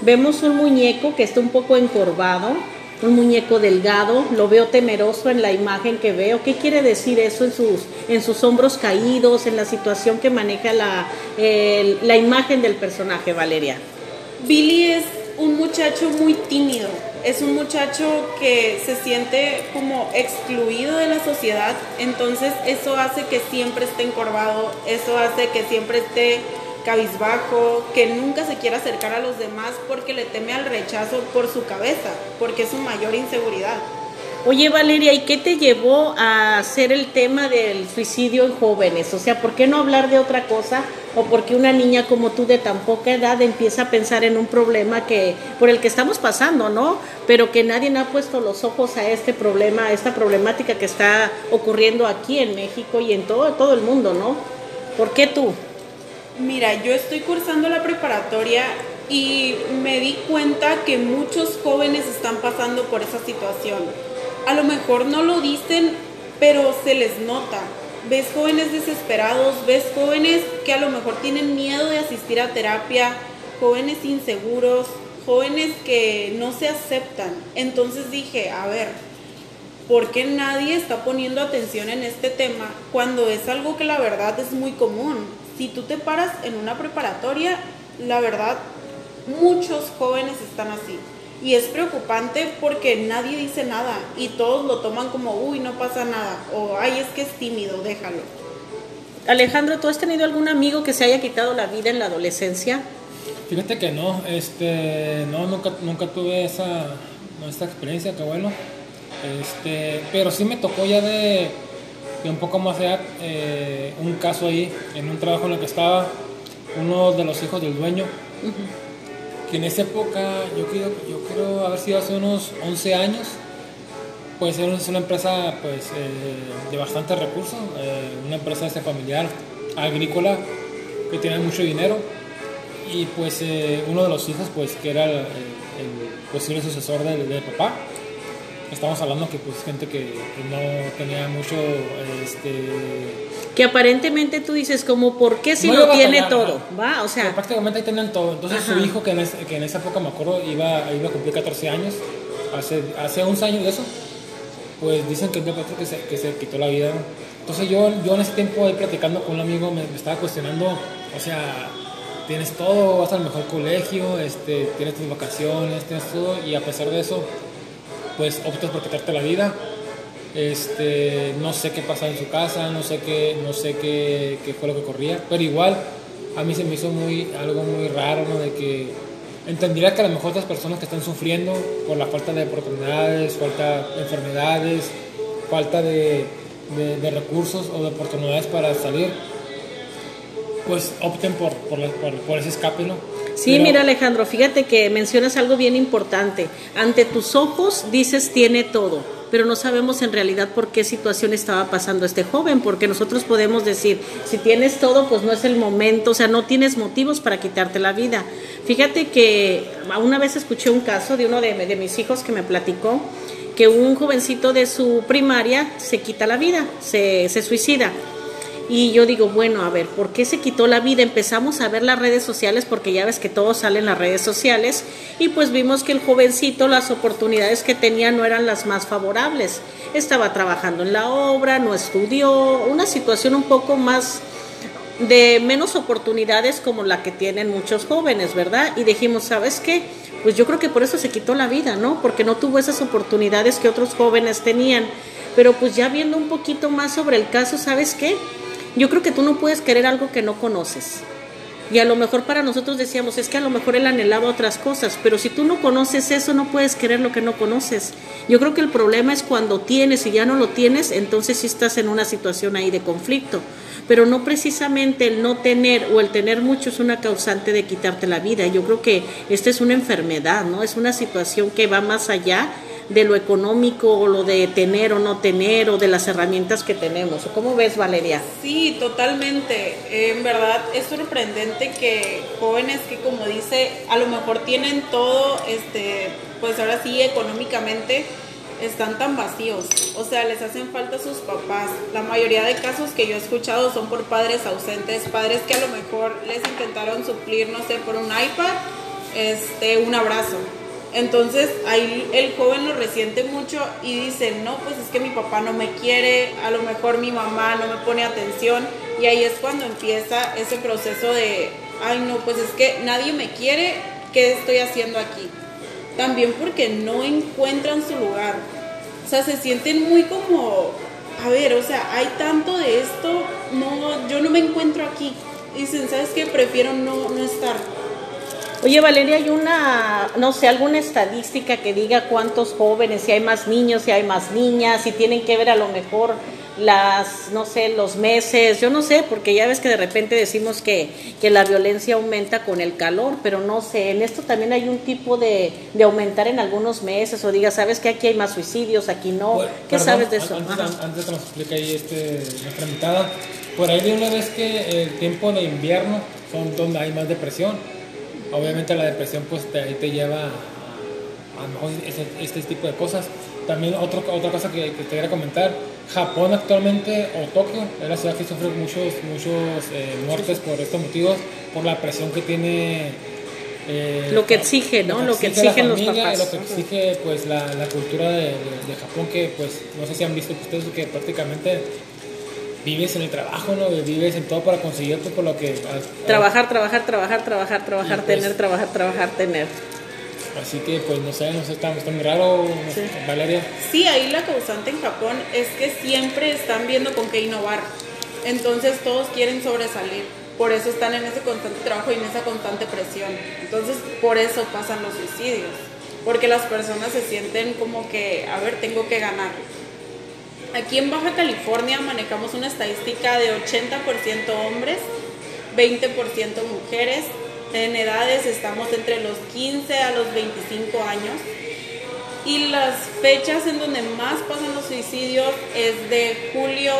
Vemos un muñeco que está un poco encorvado, un muñeco delgado, lo veo temeroso en la imagen que veo. ¿Qué quiere decir eso en sus, en sus hombros caídos, en la situación que maneja la, la imagen del personaje, Valeria? Billy es un muchacho muy tímido, es un muchacho que se siente como excluido de la sociedad, entonces eso hace que siempre esté encorvado, eso hace que siempre esté cabizbajo, que nunca se quiera acercar a los demás porque le teme al rechazo por su cabeza, porque es su mayor inseguridad. Oye Valeria, ¿y qué te llevó a hacer el tema del suicidio en jóvenes? O sea, ¿por qué no hablar de otra cosa? ¿O por qué una niña como tú de tan poca edad empieza a pensar en un problema que por el que estamos pasando, ¿no? Pero que nadie ha puesto los ojos a este problema, a esta problemática que está ocurriendo aquí en México y en todo, todo el mundo, ¿no? ¿Por qué tú? Mira, yo estoy cursando la preparatoria y me di cuenta que muchos jóvenes están pasando por esa situación a lo mejor no lo dicen, pero se les nota. Ves jóvenes desesperados, ves jóvenes que a lo mejor tienen miedo de asistir a terapia, jóvenes inseguros, jóvenes que no se aceptan. Entonces dije, a ver, ¿por qué nadie está poniendo atención en este tema cuando es algo que la verdad es muy común? Si tú te paras en una preparatoria, la verdad, muchos jóvenes están así. Y es preocupante porque nadie dice nada y todos lo toman como, uy, no pasa nada, o ay, es que es tímido, déjalo. Alejandro, ¿tú has tenido algún amigo que se haya quitado la vida en la adolescencia? Fíjate que no, este, no, nunca, nunca tuve esa, esta experiencia, qué bueno. Este, pero sí me tocó ya de, un poco más allá eh, un caso ahí, en un trabajo en el que estaba, uno de los hijos del dueño que en esa época, yo creo, yo creo haber sido hace unos 11 años, pues era una empresa pues, eh, de bastantes recursos, eh, una empresa este, familiar, agrícola, que tenía mucho dinero, y pues eh, uno de los hijos, pues que era el, posible sucesor del, del papá, estamos hablando que pues gente que no tenía mucho este que aparentemente tú dices como por qué si lo tiene todo va o sea. Prácticamente ahí tenían todo. Entonces su hijo que en, que en, esa época me acuerdo iba, iba a cumplir 14 años hace hace 11 años de eso pues dicen que es que se, que se quitó la vida. Entonces yo yo en ese tiempo ahí platicando con un amigo me, me estaba cuestionando o sea tienes todo vas al mejor colegio este tienes tus vacaciones tienes todo y a pesar de eso pues optas por quitarte la vida. Este, no sé qué pasaba en su casa, no sé qué, no sé qué, qué, fue lo que corría, pero igual a mí se me hizo muy, algo muy raro, ¿no? De que entendería que a lo mejor las personas que están sufriendo por la falta de oportunidades, falta de enfermedades, falta de, de, recursos o de oportunidades para salir, pues opten por, por- por ese escape, ¿no? Sí, Pero- mira Alejandro, fíjate que mencionas algo bien importante. Ante tus ojos dices tiene todo, pero no sabemos en realidad por qué situación estaba pasando este joven, porque nosotros podemos decir, si tienes todo, pues no es el momento, o sea, no tienes motivos para quitarte la vida. Fíjate que una vez escuché un caso de uno de, de mis hijos que me platicó que un jovencito de su primaria se quita la vida, se, se suicida. Y yo digo, bueno, a ver, ¿por qué se quitó la vida? Empezamos a ver las redes sociales porque ya ves que todo sale en las redes sociales y pues vimos que el jovencito las oportunidades que tenía no eran las más favorables. Estaba trabajando en la obra, no estudió, una situación un poco más de menos oportunidades como la que tienen muchos jóvenes, ¿verdad? Y dijimos, ¿sabes qué? Pues yo creo que por eso se quitó la vida, ¿no? Porque no tuvo esas oportunidades que otros jóvenes tenían. Pero pues ya viendo un poquito más sobre el caso, ¿sabes qué? Yo creo que tú no puedes querer algo que no conoces. Y a lo mejor para nosotros decíamos, es que a lo mejor él anhelaba otras cosas, pero si tú no conoces eso, no puedes querer lo que no conoces. Yo creo que el problema es cuando tienes y ya no lo tienes, entonces sí estás en una situación ahí de conflicto. Pero no precisamente el no tener o el tener mucho es una causante de quitarte la vida. Yo creo que esta es una enfermedad, ¿no? Es una situación que va más allá de lo económico o lo de tener o no tener o de las herramientas que tenemos. ¿Cómo ves, Valeria? Sí, totalmente. En verdad es sorprendente que jóvenes que como dice, a lo mejor tienen todo, este, pues ahora sí económicamente están tan vacíos. O sea, les hacen falta sus papás. La mayoría de casos que yo he escuchado son por padres ausentes, padres que a lo mejor les intentaron suplir, no sé, por un iPad, este, un abrazo. Entonces ahí el joven lo resiente mucho y dice, no, pues es que mi papá no me quiere, a lo mejor mi mamá no me pone atención y ahí es cuando empieza ese proceso de, ay no, pues es que nadie me quiere, ¿qué estoy haciendo aquí? También porque no encuentran su lugar, o sea, se sienten muy como, a ver, o sea, hay tanto de esto, no, yo no me encuentro aquí. Dicen, ¿sabes qué? Prefiero no, no estar. Oye, Valeria, ¿hay una, no sé, alguna estadística que diga cuántos jóvenes, si hay más niños, si hay más niñas, si tienen que ver a lo mejor las, no sé, los meses, yo no sé, porque ya ves que de repente decimos que, que la violencia aumenta con el calor, pero no sé, en esto también hay un tipo de, de aumentar en algunos meses, o diga, ¿sabes que aquí hay más suicidios, aquí no? ¿Qué perdón, sabes de eso? Antes, Ajá. antes de que nos explique ahí este, nuestra invitada, por ahí de una vez que el tiempo de invierno son donde hay más depresión. Obviamente la depresión pues te, ahí te lleva a, mejor ese- este, tipo de cosas. También otro, otra cosa que, que te quería comentar, Japón actualmente, o Tokio, es la ciudad que sufre muchos, muchos eh, muertes por estos motivos, por la presión que tiene... eh, Lo que exige, ¿no? Lo que exige exigen los familia y papás. Lo que exige pues la, la cultura de, de- de Japón que pues no sé si han visto ustedes que prácticamente vives en el trabajo, ¿no? Vives en todo para conseguir pues, por lo que... a- a- Trabajar, trabajar, trabajar, trabajar, trabajar, pues, tener, trabajar, trabajar, tener. Así que pues no sé, no sé, está, está muy raro, no sé, Valeria. Sí, ahí la causante en Japón es que siempre están viendo con qué innovar. Entonces todos quieren sobresalir. Por eso están en ese constante trabajo y en esa constante presión. Entonces por eso pasan los suicidios. Porque las personas se sienten como que, a ver, tengo que ganar. Aquí en Baja California manejamos una estadística de 80% hombres, 20% mujeres. En edades estamos entre los 15 a los 25 años. Y las fechas en donde más pasan los suicidios es de julio,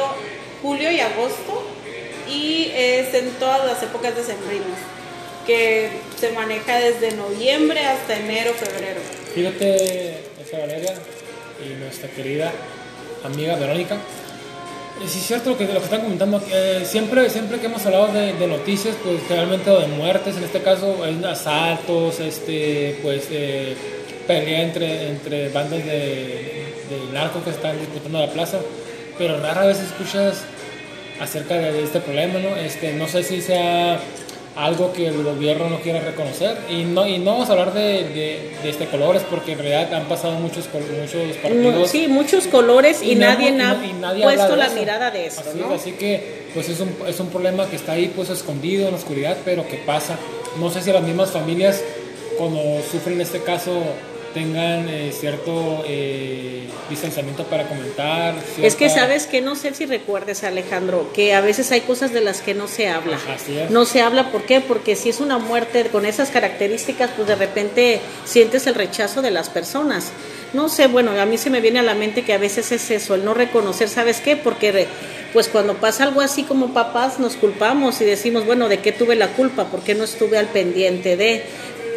julio y agosto y es en todas las épocas decembrinas, que se maneja desde noviembre hasta enero, febrero. Fíjate, esta Valeria y nuestra querida amiga Verónica. Eh, Sí es cierto lo que, lo que están comentando. eh, siempre, siempre que hemos hablado de, de noticias, pues realmente o de muertes, en este caso hay asaltos, este, pues eh, pelea entre, entre bandas de, de narcos que están disputando la plaza, pero rara vez escuchas acerca de este problema, ¿no? Este, no sé si sea algo que el gobierno no quiere reconocer y no y no vamos a hablar de, de, de este colores porque en realidad han pasado muchos muchos partidos Sí, muchos colores y, nadie ha y nadie puesto la eso. mirada de eso, así, ¿no? así que pues es un, es un problema que está ahí pues escondido en la oscuridad pero que pasa no sé si las mismas familias cuando sufren este caso tengan eh, cierto eh, distanciamiento para comentar. Es que sabes que no sé si recuerdes Alejandro, que a veces hay cosas de las que no se habla. Así es. No se habla, ¿por qué? Porque si es una muerte con esas características, pues de repente sientes el rechazo de las personas. No sé, bueno, a mí se me viene a la mente que a veces es eso, el no reconocer, ¿sabes qué? Porque pues cuando pasa algo así como papás nos culpamos y decimos, bueno, ¿de qué tuve la culpa? ¿Por qué no estuve al pendiente de?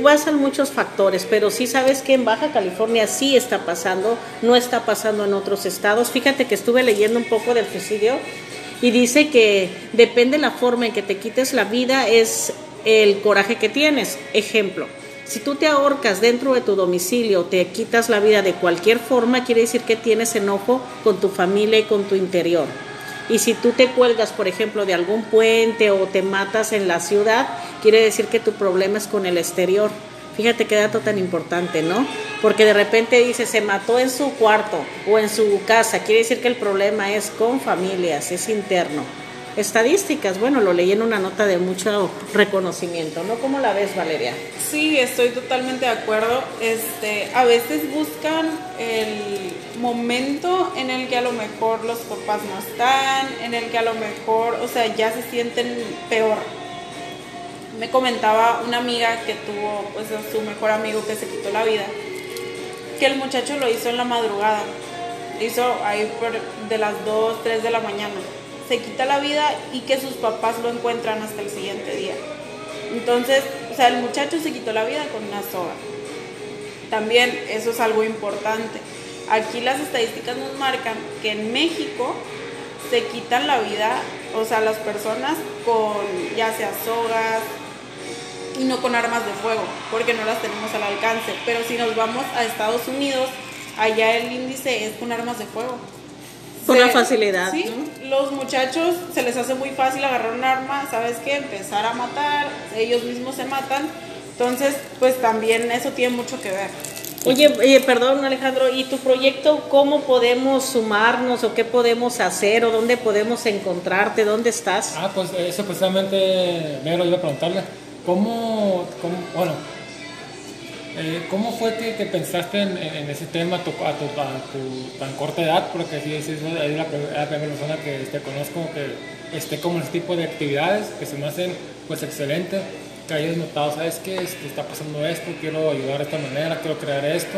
Pasan muchos factores, pero sí sabes que en Baja California sí está pasando, no está pasando en otros estados. Fíjate que estuve leyendo un poco del suicidio y dice que depende la forma en que te quites la vida es el coraje que tienes. Ejemplo, si tú te ahorcas dentro de tu domicilio, te quitas la vida de cualquier forma, quiere decir que tienes enojo con tu familia y con tu interior. Y si tú te cuelgas, por ejemplo, de algún puente o te matas en la ciudad, quiere decir que tu problema es con el exterior. Fíjate qué dato tan importante, ¿no? Porque de repente dice, se mató en su cuarto o en su casa, quiere decir que el problema es con familias, es interno. Estadísticas, bueno, lo leí en una nota de mucho reconocimiento, ¿no? ¿Cómo la ves, Valeria? Sí, estoy totalmente de acuerdo. Este, a veces buscan el momento en el que a lo mejor los papás no están, en el que a lo mejor, o sea, ya se sienten peor. Me comentaba una amiga que tuvo pues su mejor amigo que se quitó la vida, que el muchacho lo hizo en la madrugada, hizo ahí por de las 2, 3 de la mañana se quita la vida y que sus papás lo encuentran hasta el siguiente día. Entonces, o sea, el muchacho se quitó la vida con una soga. También eso es algo importante. Aquí las estadísticas nos marcan que en México se quitan la vida, o sea, las personas con ya sea sogas y no con armas de fuego, porque no las tenemos al alcance. Pero si nos vamos a Estados Unidos, allá el índice es con armas de fuego. Con la facilidad. Sí, los muchachos se les hace muy fácil agarrar un arma, ¿sabes qué? Empezar a matar, ellos mismos se matan. Entonces, pues también eso tiene mucho que ver. Oye, perdón Alejandro, ¿y tu proyecto cómo podemos sumarnos o qué podemos hacer o dónde podemos encontrarte? ¿Dónde estás? Ah, pues eso precisamente me lo iba a preguntarle. ¿Cómo, cómo bueno, eh, ¿Cómo fue que, pensaste en, ese tema a tu, a, tu, tan corta edad? Porque si es, la, la, primera persona que te conozco que esté como en este tipo de actividades que se me hacen pues excelentes, que hayas notado, ¿sabes qué? Este, está pasando esto, quiero ayudar de esta manera, quiero crear esto.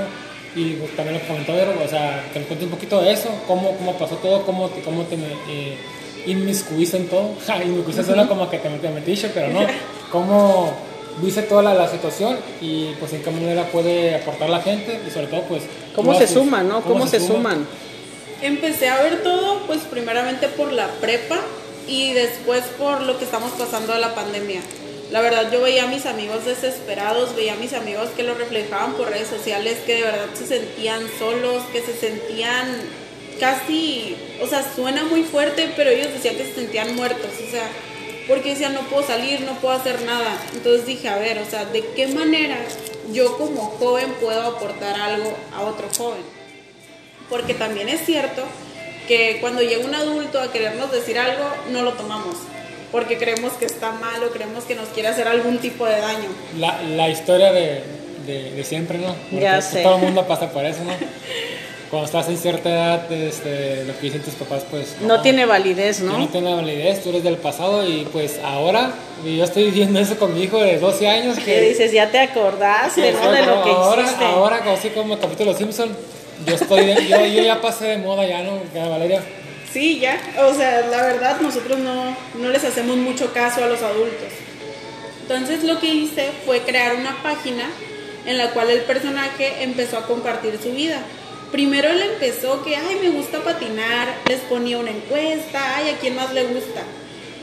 Y pues, también lo comentó, o sea, que me cuentes un poquito de eso, cómo, cómo pasó todo, cómo te, cómo te eh, inmiscuiste en todo. *laughs* Ja, inmiscuiste suena como que te, te metiste, pero no. *laughs* ¿Cómo dice toda la, situación y pues en qué manera puede aportar la gente y sobre todo pues... ¿Cómo se suman, no? ¿Cómo, se, suman? Empecé a ver todo pues primeramente por la prepa y después por lo que estamos pasando de la pandemia. La verdad yo veía a mis amigos desesperados, veía a mis amigos que lo reflejaban por redes sociales, que de verdad se sentían solos, que se sentían casi, o sea, suena muy fuerte, pero ellos decían que se sentían muertos, o sea, porque decía, no puedo salir, no puedo hacer nada. Entonces dije, a ver, o sea, ¿de qué manera yo como joven puedo aportar algo a otro joven? Porque también es cierto que cuando llega un adulto a querernos decir algo, no lo tomamos. Porque creemos que está mal o creemos que nos quiere hacer algún tipo de daño. La, la historia de, de, siempre, ¿no? ya sé. Todo el mundo pasa por eso, ¿no? *laughs* cuando estás en cierta edad, este, lo que dicen tus papás, pues... No, tiene validez, ¿no? No tiene validez, tú eres del pasado y pues ahora, yo estoy diciendo eso con mi hijo de 12 años. Que ¿Qué dices? ¿Ya te acordaste, no? De lo que ahora, hiciste. Ahora, así como el capítulo Simpson, yo, estoy yo, yo, ya pasé de moda ya, ¿no? Valeria. Sí, ya. O sea, la verdad, nosotros no, no les hacemos mucho caso a los adultos. Entonces lo que hice fue crear una página en la cual el personaje empezó a compartir su vida primero él empezó que, ay, me gusta patinar, les ponía una encuesta, ay, a quién más le gusta.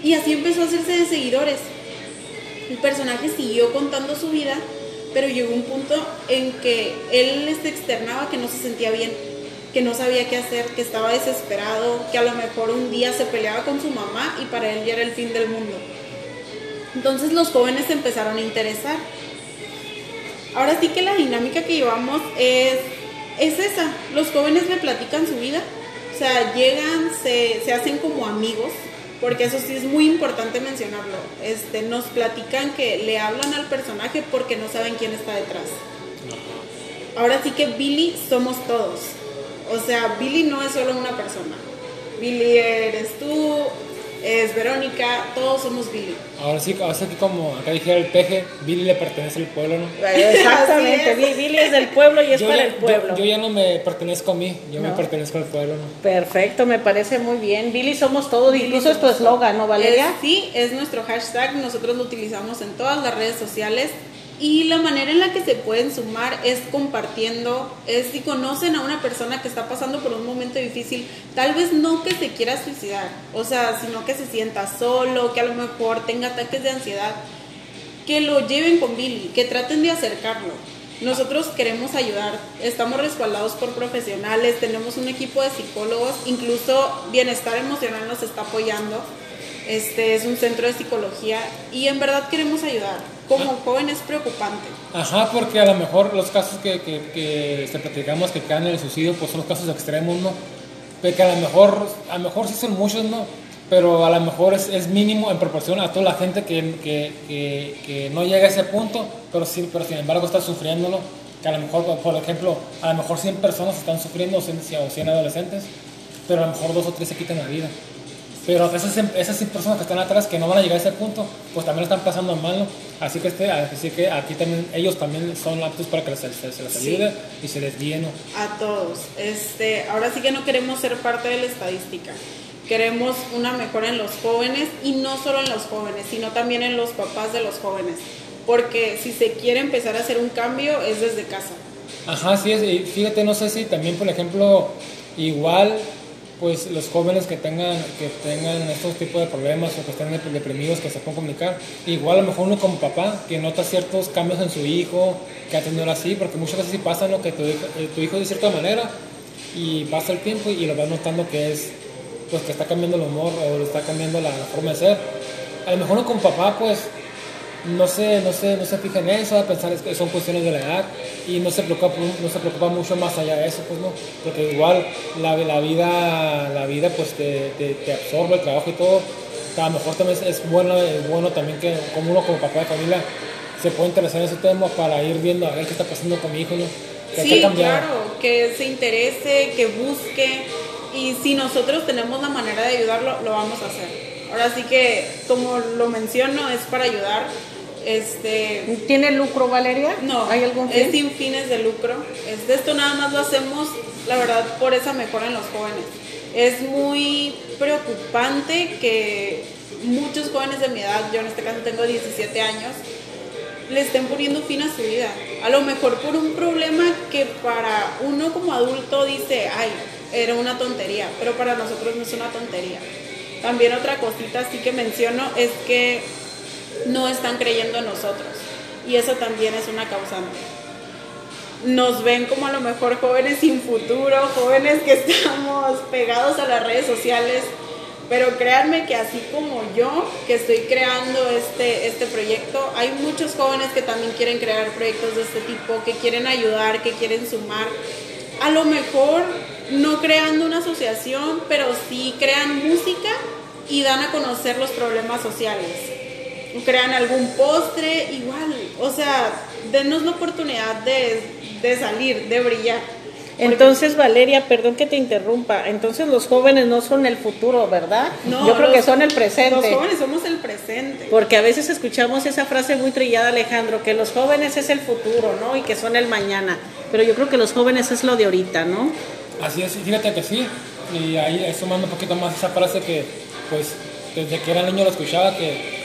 Y así empezó a hacerse de seguidores. El personaje siguió contando su vida, pero llegó un punto en que él les externaba que no se sentía bien, que no sabía qué hacer, que estaba desesperado, que a lo mejor un día se peleaba con su mamá y para él ya era el fin del mundo. Entonces los jóvenes se empezaron a interesar. Ahora sí que la dinámica que llevamos es es esa. Los jóvenes me platican su vida. O sea, llegan, se, se hacen como amigos, porque eso sí es muy importante mencionarlo. Este, nos platican que le hablan al personaje porque no saben quién está detrás. ahora sí que Billy somos todos. O sea, Billy no es solo una persona. Billy eres tú, es Verónica, todos somos Billy. Ahora sí, ahora sí que como acá dijera el peje, Billy le pertenece al pueblo, ¿no? Exactamente. Billy es del pueblo y es Yo para ya, el pueblo. yo- yo ya no me pertenezco a mí, yo me pertenezco al pueblo, ¿no? Perfecto, me parece muy bien. Billy somos todos, incluso es tu eslogan, ¿no, Valeria? Es- sí, es nuestro hashtag, nosotros lo utilizamos en todas las redes sociales y la manera en la que se pueden sumar es compartiendo, es si conocen a una persona que está pasando por un momento difícil, tal vez no que se quiera suicidar, o sea, sino que se sienta solo, que a lo mejor tenga ataques de ansiedad, que lo lleven con Billy, que traten de acercarlo. Nosotros queremos ayudar, estamos respaldados por profesionales, tenemos un equipo de psicólogos, incluso Bienestar Emocional nos está apoyando. Este es un centro de psicología y en verdad queremos ayudar. Como joven es preocupante. Ajá, porque a lo mejor los casos que, que, que se platicamos que caen en el suicidio, pues son los casos extremos, ¿no? Pero que a lo mejor, a lo mejor sí son muchos, ¿no? Pero a lo mejor es, mínimo en proporción a toda la gente que, que, no llega a ese punto, pero sí, pero sin embargo está sufriéndolo. Que a lo mejor, por ejemplo, a lo mejor 100 personas están sufriendo, o 100, o 100 adolescentes, pero a lo mejor dos o tres se quitan la vida. Pero esas, esas 100 personas que están atrás, que no van a llegar a ese punto, pues también lo están pasando mal, ¿no? Así que, este, así que aquí también, ellos también son aptos para que se, se, se les Sí. ayude y se les guíe, ¿no? A todos. Este, ahora sí que no queremos ser parte de la estadística. Queremos una mejora en los jóvenes y no solo en los jóvenes, sino también en los papás de los jóvenes. Porque si se quiere empezar a hacer un cambio es desde casa. Ajá, sí, es, y fíjate, no sé si también, por ejemplo, igual, pues los jóvenes que tengan, que tengan estos tipos de problemas o que estén dep- deprimidos, que se puedan comunicar, igual a lo mejor uno como papá, que nota ciertos cambios en su hijo, que ha tenido así, porque muchas veces sí pasa, ¿no? Que eh, tu hijo de cierta manera y pasa el tiempo y lo vas notando que es, pues que está cambiando el humor o está cambiando la, la forma de ser. A lo mejor uno como papá, pues no se, no se, no se fija en eso, a pensar que son cuestiones de la edad y no se preocupa, no se preocupa mucho más allá de eso, pues no, porque igual la, la vida, la vida pues te, te, te absorbe el trabajo y todo, a lo mejor también es, es bueno, es bueno también que como uno como papá de familia se puede interesar en ese tema para ir viendo a ver qué está pasando con mi hijo, ¿no? Que Sí, claro, que se interese, que busque y si nosotros tenemos la manera de ayudarlo, lo vamos a hacer. Ahora sí que, como lo menciono, es para ayudar. Este, ¿Tiene lucro, Valeria? no, ¿Hay algún es fin? sin fines de lucro. Es de esto nada más lo hacemos, la verdad, por esa mejora en los jóvenes. Es muy preocupante que muchos jóvenes de mi edad, yo en este caso tengo 17 años, le estén poniendo fin a su vida. A lo mejor por un problema que para uno como adulto dice, ay, era una tontería, pero para nosotros no es una tontería. También otra cosita así que menciono es que no están creyendo en nosotros y eso también es una causante. Nos ven como a lo mejor jóvenes sin futuro, jóvenes que *laughs* estamos pegados a las redes sociales, pero créanme que así como yo, que estoy creando este, este proyecto, hay muchos jóvenes que también quieren crear proyectos de este tipo, que quieren ayudar, que quieren sumar. A lo mejor no creando una asociación, pero sí crean música y dan a conocer los problemas sociales. Crean algún postre, igual. O sea, denos la oportunidad de, de salir, de brillar. Entonces, Valeria, perdón que te interrumpa. Entonces, los jóvenes no son el futuro, ¿verdad? No, Yo creo los- que son el presente. Los jóvenes somos el presente. Porque a veces escuchamos esa frase muy trillada, Alejandro, que los jóvenes es el futuro, ¿no? Y que son el mañana. Pero yo creo que los jóvenes es lo de ahorita, ¿no? Así es, fíjate que sí. Y ahí sumando un poquito más esa frase que, pues, desde que era niño lo escuchaba, que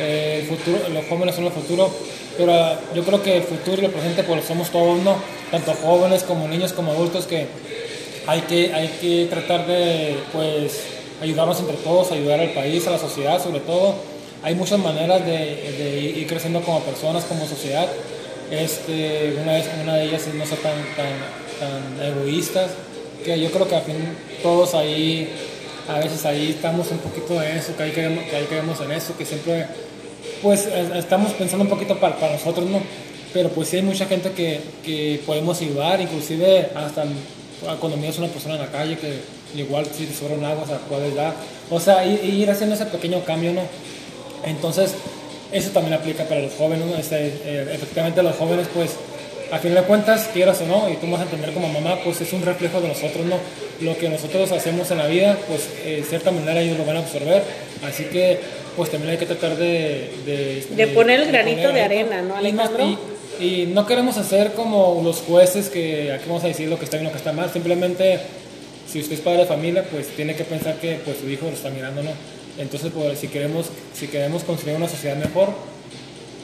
el futuro, los jóvenes son el futuro. Pero yo creo que el futuro y el presente, pues, somos todos, ¿no? Tanto jóvenes como niños como adultos, que hay que, hay que tratar de, pues, ayudarnos entre todos, ayudar al país, a la sociedad, sobre todo. Hay muchas maneras de, de ir creciendo como personas, como sociedad. Este, una de ellas es no ser tan, tan, tan egoístas, que yo creo que al fin todos ahí, a veces ahí estamos un poquito de eso, que ahí caemos, que ahí caemos en eso, que siempre, pues es- estamos pensando un poquito para, nosotros, ¿no? Pero pues sí hay mucha gente que, que podemos ayudar, inclusive hasta cuando miras a una persona en la calle que igual si te sobra agua, o sea, puedes. O sea, ir, haciendo ese pequeño cambio, ¿no? Entonces, eso también aplica para los jóvenes, ¿no? Este, eh, efectivamente los jóvenes pues a fin de cuentas, quieras o no, y tú vas a entender como mamá, pues es un reflejo de nosotros, ¿no? Lo que nosotros hacemos en la vida, pues eh, cierta manera ellos lo van a absorber, así que pues también hay que tratar de... De, poner el granito de, arena, ¿no, Alejandro? Y, y, no queremos hacer como los jueces que aquí vamos a decir lo que está bien, lo que está mal, simplemente si usted es padre de familia, pues tiene que pensar que pues su hijo lo está mirando, ¿no? Entonces, pues, si queremos, si queremos construir una sociedad mejor,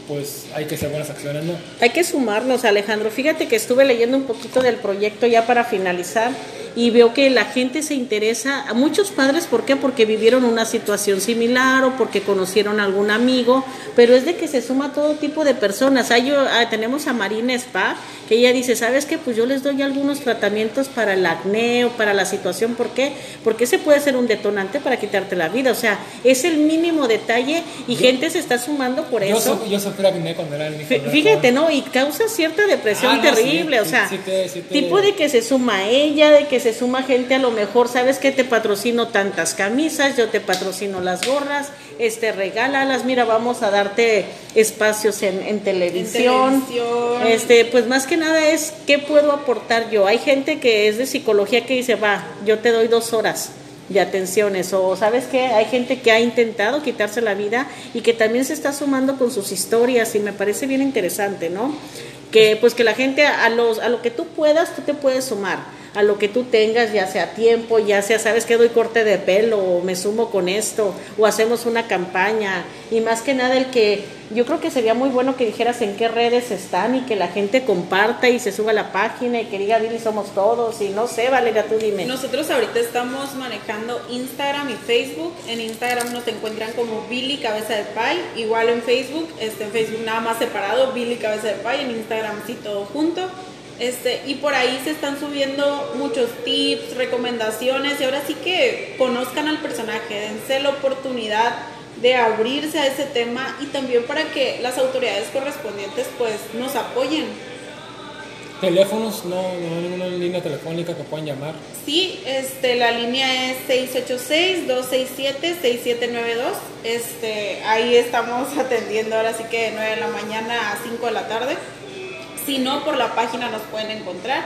pues hay que hacer buenas acciones, ¿no? Hay que sumarnos, Alejandro. Fíjate que estuve leyendo un poquito del proyecto ya para finalizar y veo que la gente se interesa, a muchos padres, ¿por qué? Porque vivieron una situación similar o porque conocieron a algún amigo, pero es de que se suma todo tipo de personas. Hay, ah, tenemos a Marina Spa, que ella dice, ¿sabes qué? Pues yo les doy algunos tratamientos para el acné o para la situación, ¿por qué? Porque ese puede ser un detonante para quitarte la vida, o sea, es el mínimo detalle y gente se está sumando por eso. yo sufrí acné cuando era el Fíjate, ¿no? Y causa cierta depresión ah, terrible, o sea, tipo de que se suma ella, de que se suma gente a lo mejor, sabes que te patrocino tantas camisas, yo te patrocino las gorras, este regálalas, mira, vamos a darte espacios en, televisión. Este, pues más que nada es qué puedo aportar yo. Hay gente que es de psicología que dice, va, yo te doy dos horas de atenciones o sabes que hay gente que ha intentado quitarse la vida y que también se está sumando con sus historias y me parece bien interesante, ¿no? Que pues que la gente a los a lo que tú puedas tú te puedes sumar a lo que tú tengas, ya sea tiempo, ya sea, sabes que doy corte de pelo, o me sumo con esto, o hacemos una campaña. Y más que nada el que yo creo que sería muy bueno que dijeras en qué redes están y que la gente comparta y se suba la página y que diga Billy somos todos y no sé, Valeria, tú dime. Nosotros ahorita estamos manejando Instagram y Facebook. En Instagram nos encuentran como Billy Cabeza de Pay, igual en Facebook, este, en Facebook nada más separado, Billy Cabeza de Pay, en Instagram sí todo junto. Este, y por ahí se están subiendo muchos tips, recomendaciones, y ahora sí que conozcan al personaje, dense la oportunidad de abrirse a ese tema y también para que las autoridades correspondientes pues nos apoyen. Teléfonos, no, no hay ninguna línea telefónica que puedan llamar. Sí, este, la línea es 686-267-6792. Este, ahí estamos *laughs* atendiendo ahora sí que de 9 de la mañana a 5 de la tarde. Si no, por la página nos pueden encontrar.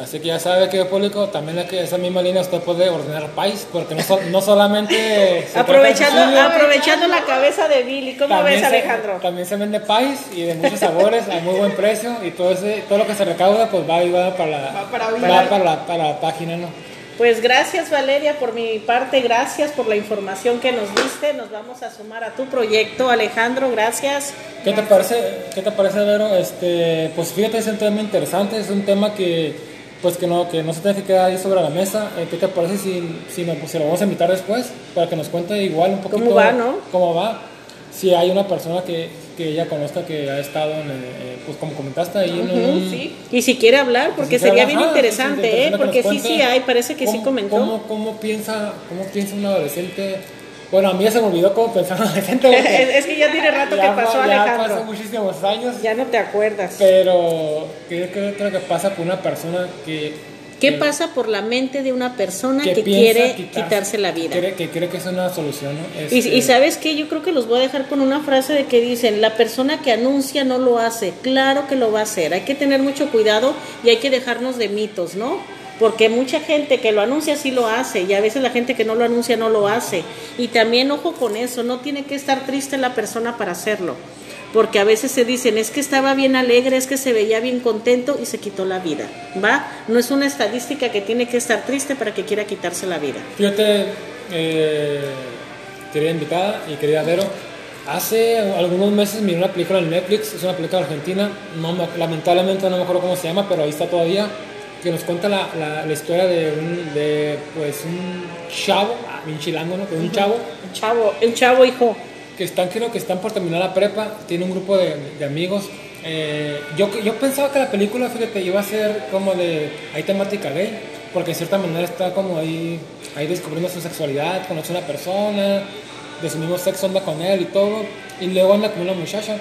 Así, que ya sabe que público, también aquí esa misma línea usted puede ordenar país, porque no, no solamente... *laughs* aprovechando aprovechando la cabeza de Billy, ¿cómo ves Alejandro? también se vende país y de muchos sabores, a muy buen precio, y todo, ese, todo lo que se recauda pues va, va para, la, para, para, la, para la página, ¿no? Pues gracias Valeria, por mi parte, gracias por la información que nos diste. Nos vamos a sumar a tu proyecto, Alejandro, gracias. ¿Qué te parece, qué te parece, Vero? Este, pues fíjate, es un tema interesante, es un tema que pues que no, que no se tiene que quedar ahí sobre la mesa. Eh, ¿Qué te parece si, si, nos, si lo vamos a invitar después para que nos cuente igual un poquito cómo va, ¿no? Cómo va. Si hay una persona que, que ella conozca que ha estado, en, eh, pues como comentaste ahí. en sí. Y si quiere hablar, porque sería bien interesante, ¿eh? Porque sí, sí hay, parece que sí comentó. Cómo, cómo, piensa, ¿Cómo piensa un adolescente? Bueno, a mí ya se me olvidó cómo pensar un adolescente. *laughs* es que ya tiene rato que pasó, Alejandro. Ya pasó muchísimos años. Ya no te acuerdas. Pero, ¿qué creo que pasa con una persona que ¿Qué pasa por la mente de una persona que quiere quitarse, la vida? que cree que es una solución. y, este, sabes qué, yo creo que los voy a dejar con una frase de que dicen, la persona que anuncia no lo hace, claro que lo va a hacer, hay que tener mucho cuidado y hay que dejarnos de mitos, ¿no? Porque mucha gente que lo anuncia sí lo hace y a veces la gente que no lo anuncia no lo hace. Y también ojo con eso, no tiene que estar triste la persona para hacerlo porque a veces se dicen, es que estaba bien alegre, es que se veía bien contento y se quitó la vida, ¿va? No es una estadística que tiene que estar triste para que quiera quitarse la vida. Fíjate, eh, querida invitada y querida Vero, hace algunos meses miré una película en Netflix, es una película argentina, no, lamentablemente no me acuerdo cómo se llama, pero ahí está todavía, que nos cuenta la, la, historia de un, de, pues, un chavo, bien chilango, ¿no? un chavo. Un chavo, un chavo, hijo que están, creo que están por terminar la prepa, tiene un grupo de, de amigos. Eh, yo, yo pensaba que la película, fíjate, iba a ser como de, hay temática gay, porque en cierta manera está como ahí, ahí descubriendo su sexualidad, conoce a una persona, de su mismo sexo anda con él y todo, y luego anda con una muchacha.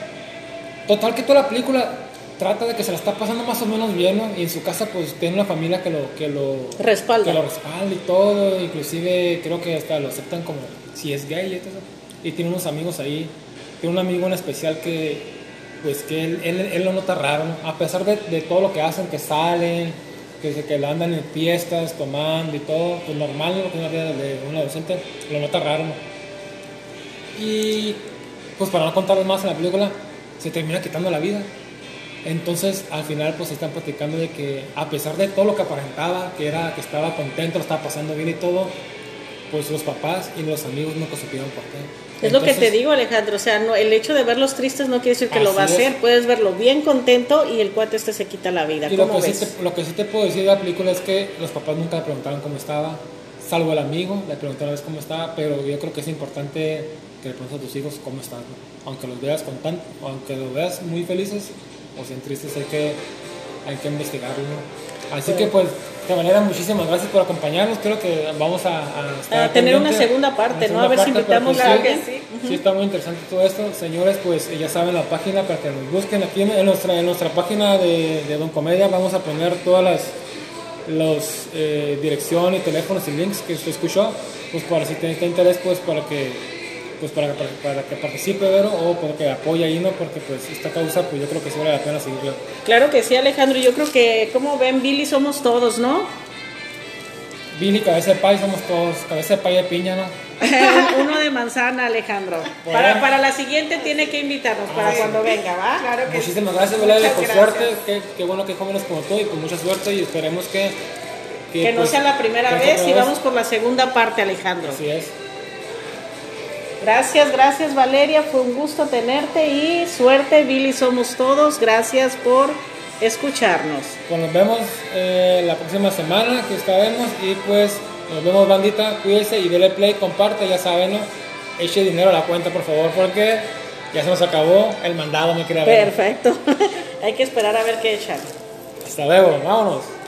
Total que toda la película trata de que se la está pasando más o menos bien, ¿no? Y en su casa pues tiene una familia que lo, que lo respalda. Que lo respalda y todo, inclusive creo que hasta lo aceptan como si es gay y todo y tiene unos amigos ahí. Tiene un amigo en especial que, pues que él, él, lo nota raro, a pesar de, de todo lo que hacen, que salen, que, que andan en fiestas, tomando y todo, pues normal, ¿no? lo que una vida de un adolescente, lo nota raro. Y pues para no contarles más en la película, se termina quitando la vida. Entonces al final pues están platicando de que a pesar de todo lo que aparentaba, que era que estaba contento, lo estaba pasando bien y todo, pues los papás y los amigos nunca supieron por qué. Es lo que te digo, Alejandro. O sea, no, el hecho de verlos tristes no quiere decir que lo va a es. hacer. Puedes verlo bien contento y el cuate este se quita la vida. Y lo ¿Cómo que, ves? sí te, lo que sí te puedo decir de la película es que los papás nunca le preguntaron cómo estaba, salvo el amigo, le preguntaron a veces cómo estaba, pero yo creo que es importante que le preguntes a tus hijos cómo están, ¿no? aunque los veas con tan, aunque los veas muy felices o sean tristes, hay que, hay que investigarlo. ¿no? Así que pues, de manera muchísimas gracias por acompañarnos, creo que vamos a, a estar A tener una segunda parte, una ¿no? A ver si invitamos pero, a pues, alguien. sí, Sí, está muy interesante todo esto. Señores, pues ya saben la página para que nos busquen. Aquí en, en nuestra, en nuestra página de, de Don Comedia vamos a poner todas las los, eh, dirección y teléfonos y links que usted escuchó. Pues para si tiene interés, pues para que pues para, para, para que participe Vero, o para que apoye ahí, ¿no? Porque pues esta causa pues yo creo que sí vale la pena seguirla. Claro que sí, Alejandro. Yo creo que, como ven, Billy somos todos, ¿no? Billy, cabeza de pay, somos todos, cabeza de pay de piña, ¿no? *laughs* Uno de manzana, Alejandro. Bueno. Para, para la siguiente tiene que invitarnos, para Ah, sí. cuando venga, ¿va? Claro que sí. Muchísimas gracias, Valeria, por suerte. Qué, qué bueno que jóvenes como tú y pues mucha suerte y esperemos que... Que no pues, sea la primera vez y vamos por la segunda parte, Alejandro. Así es. Gracias, gracias Valeria, fue un gusto tenerte y suerte, Billy somos todos. Gracias por escucharnos. Pues nos vemos eh, la próxima semana, que estaremos y pues nos vemos bandita, cuídense y dele play, comparte, ya saben, ¿no? Eche dinero a la cuenta por favor porque ya se nos acabó el mandado, me quería. Perfecto. *laughs* Hay que esperar a ver qué echan. Hasta luego, vámonos.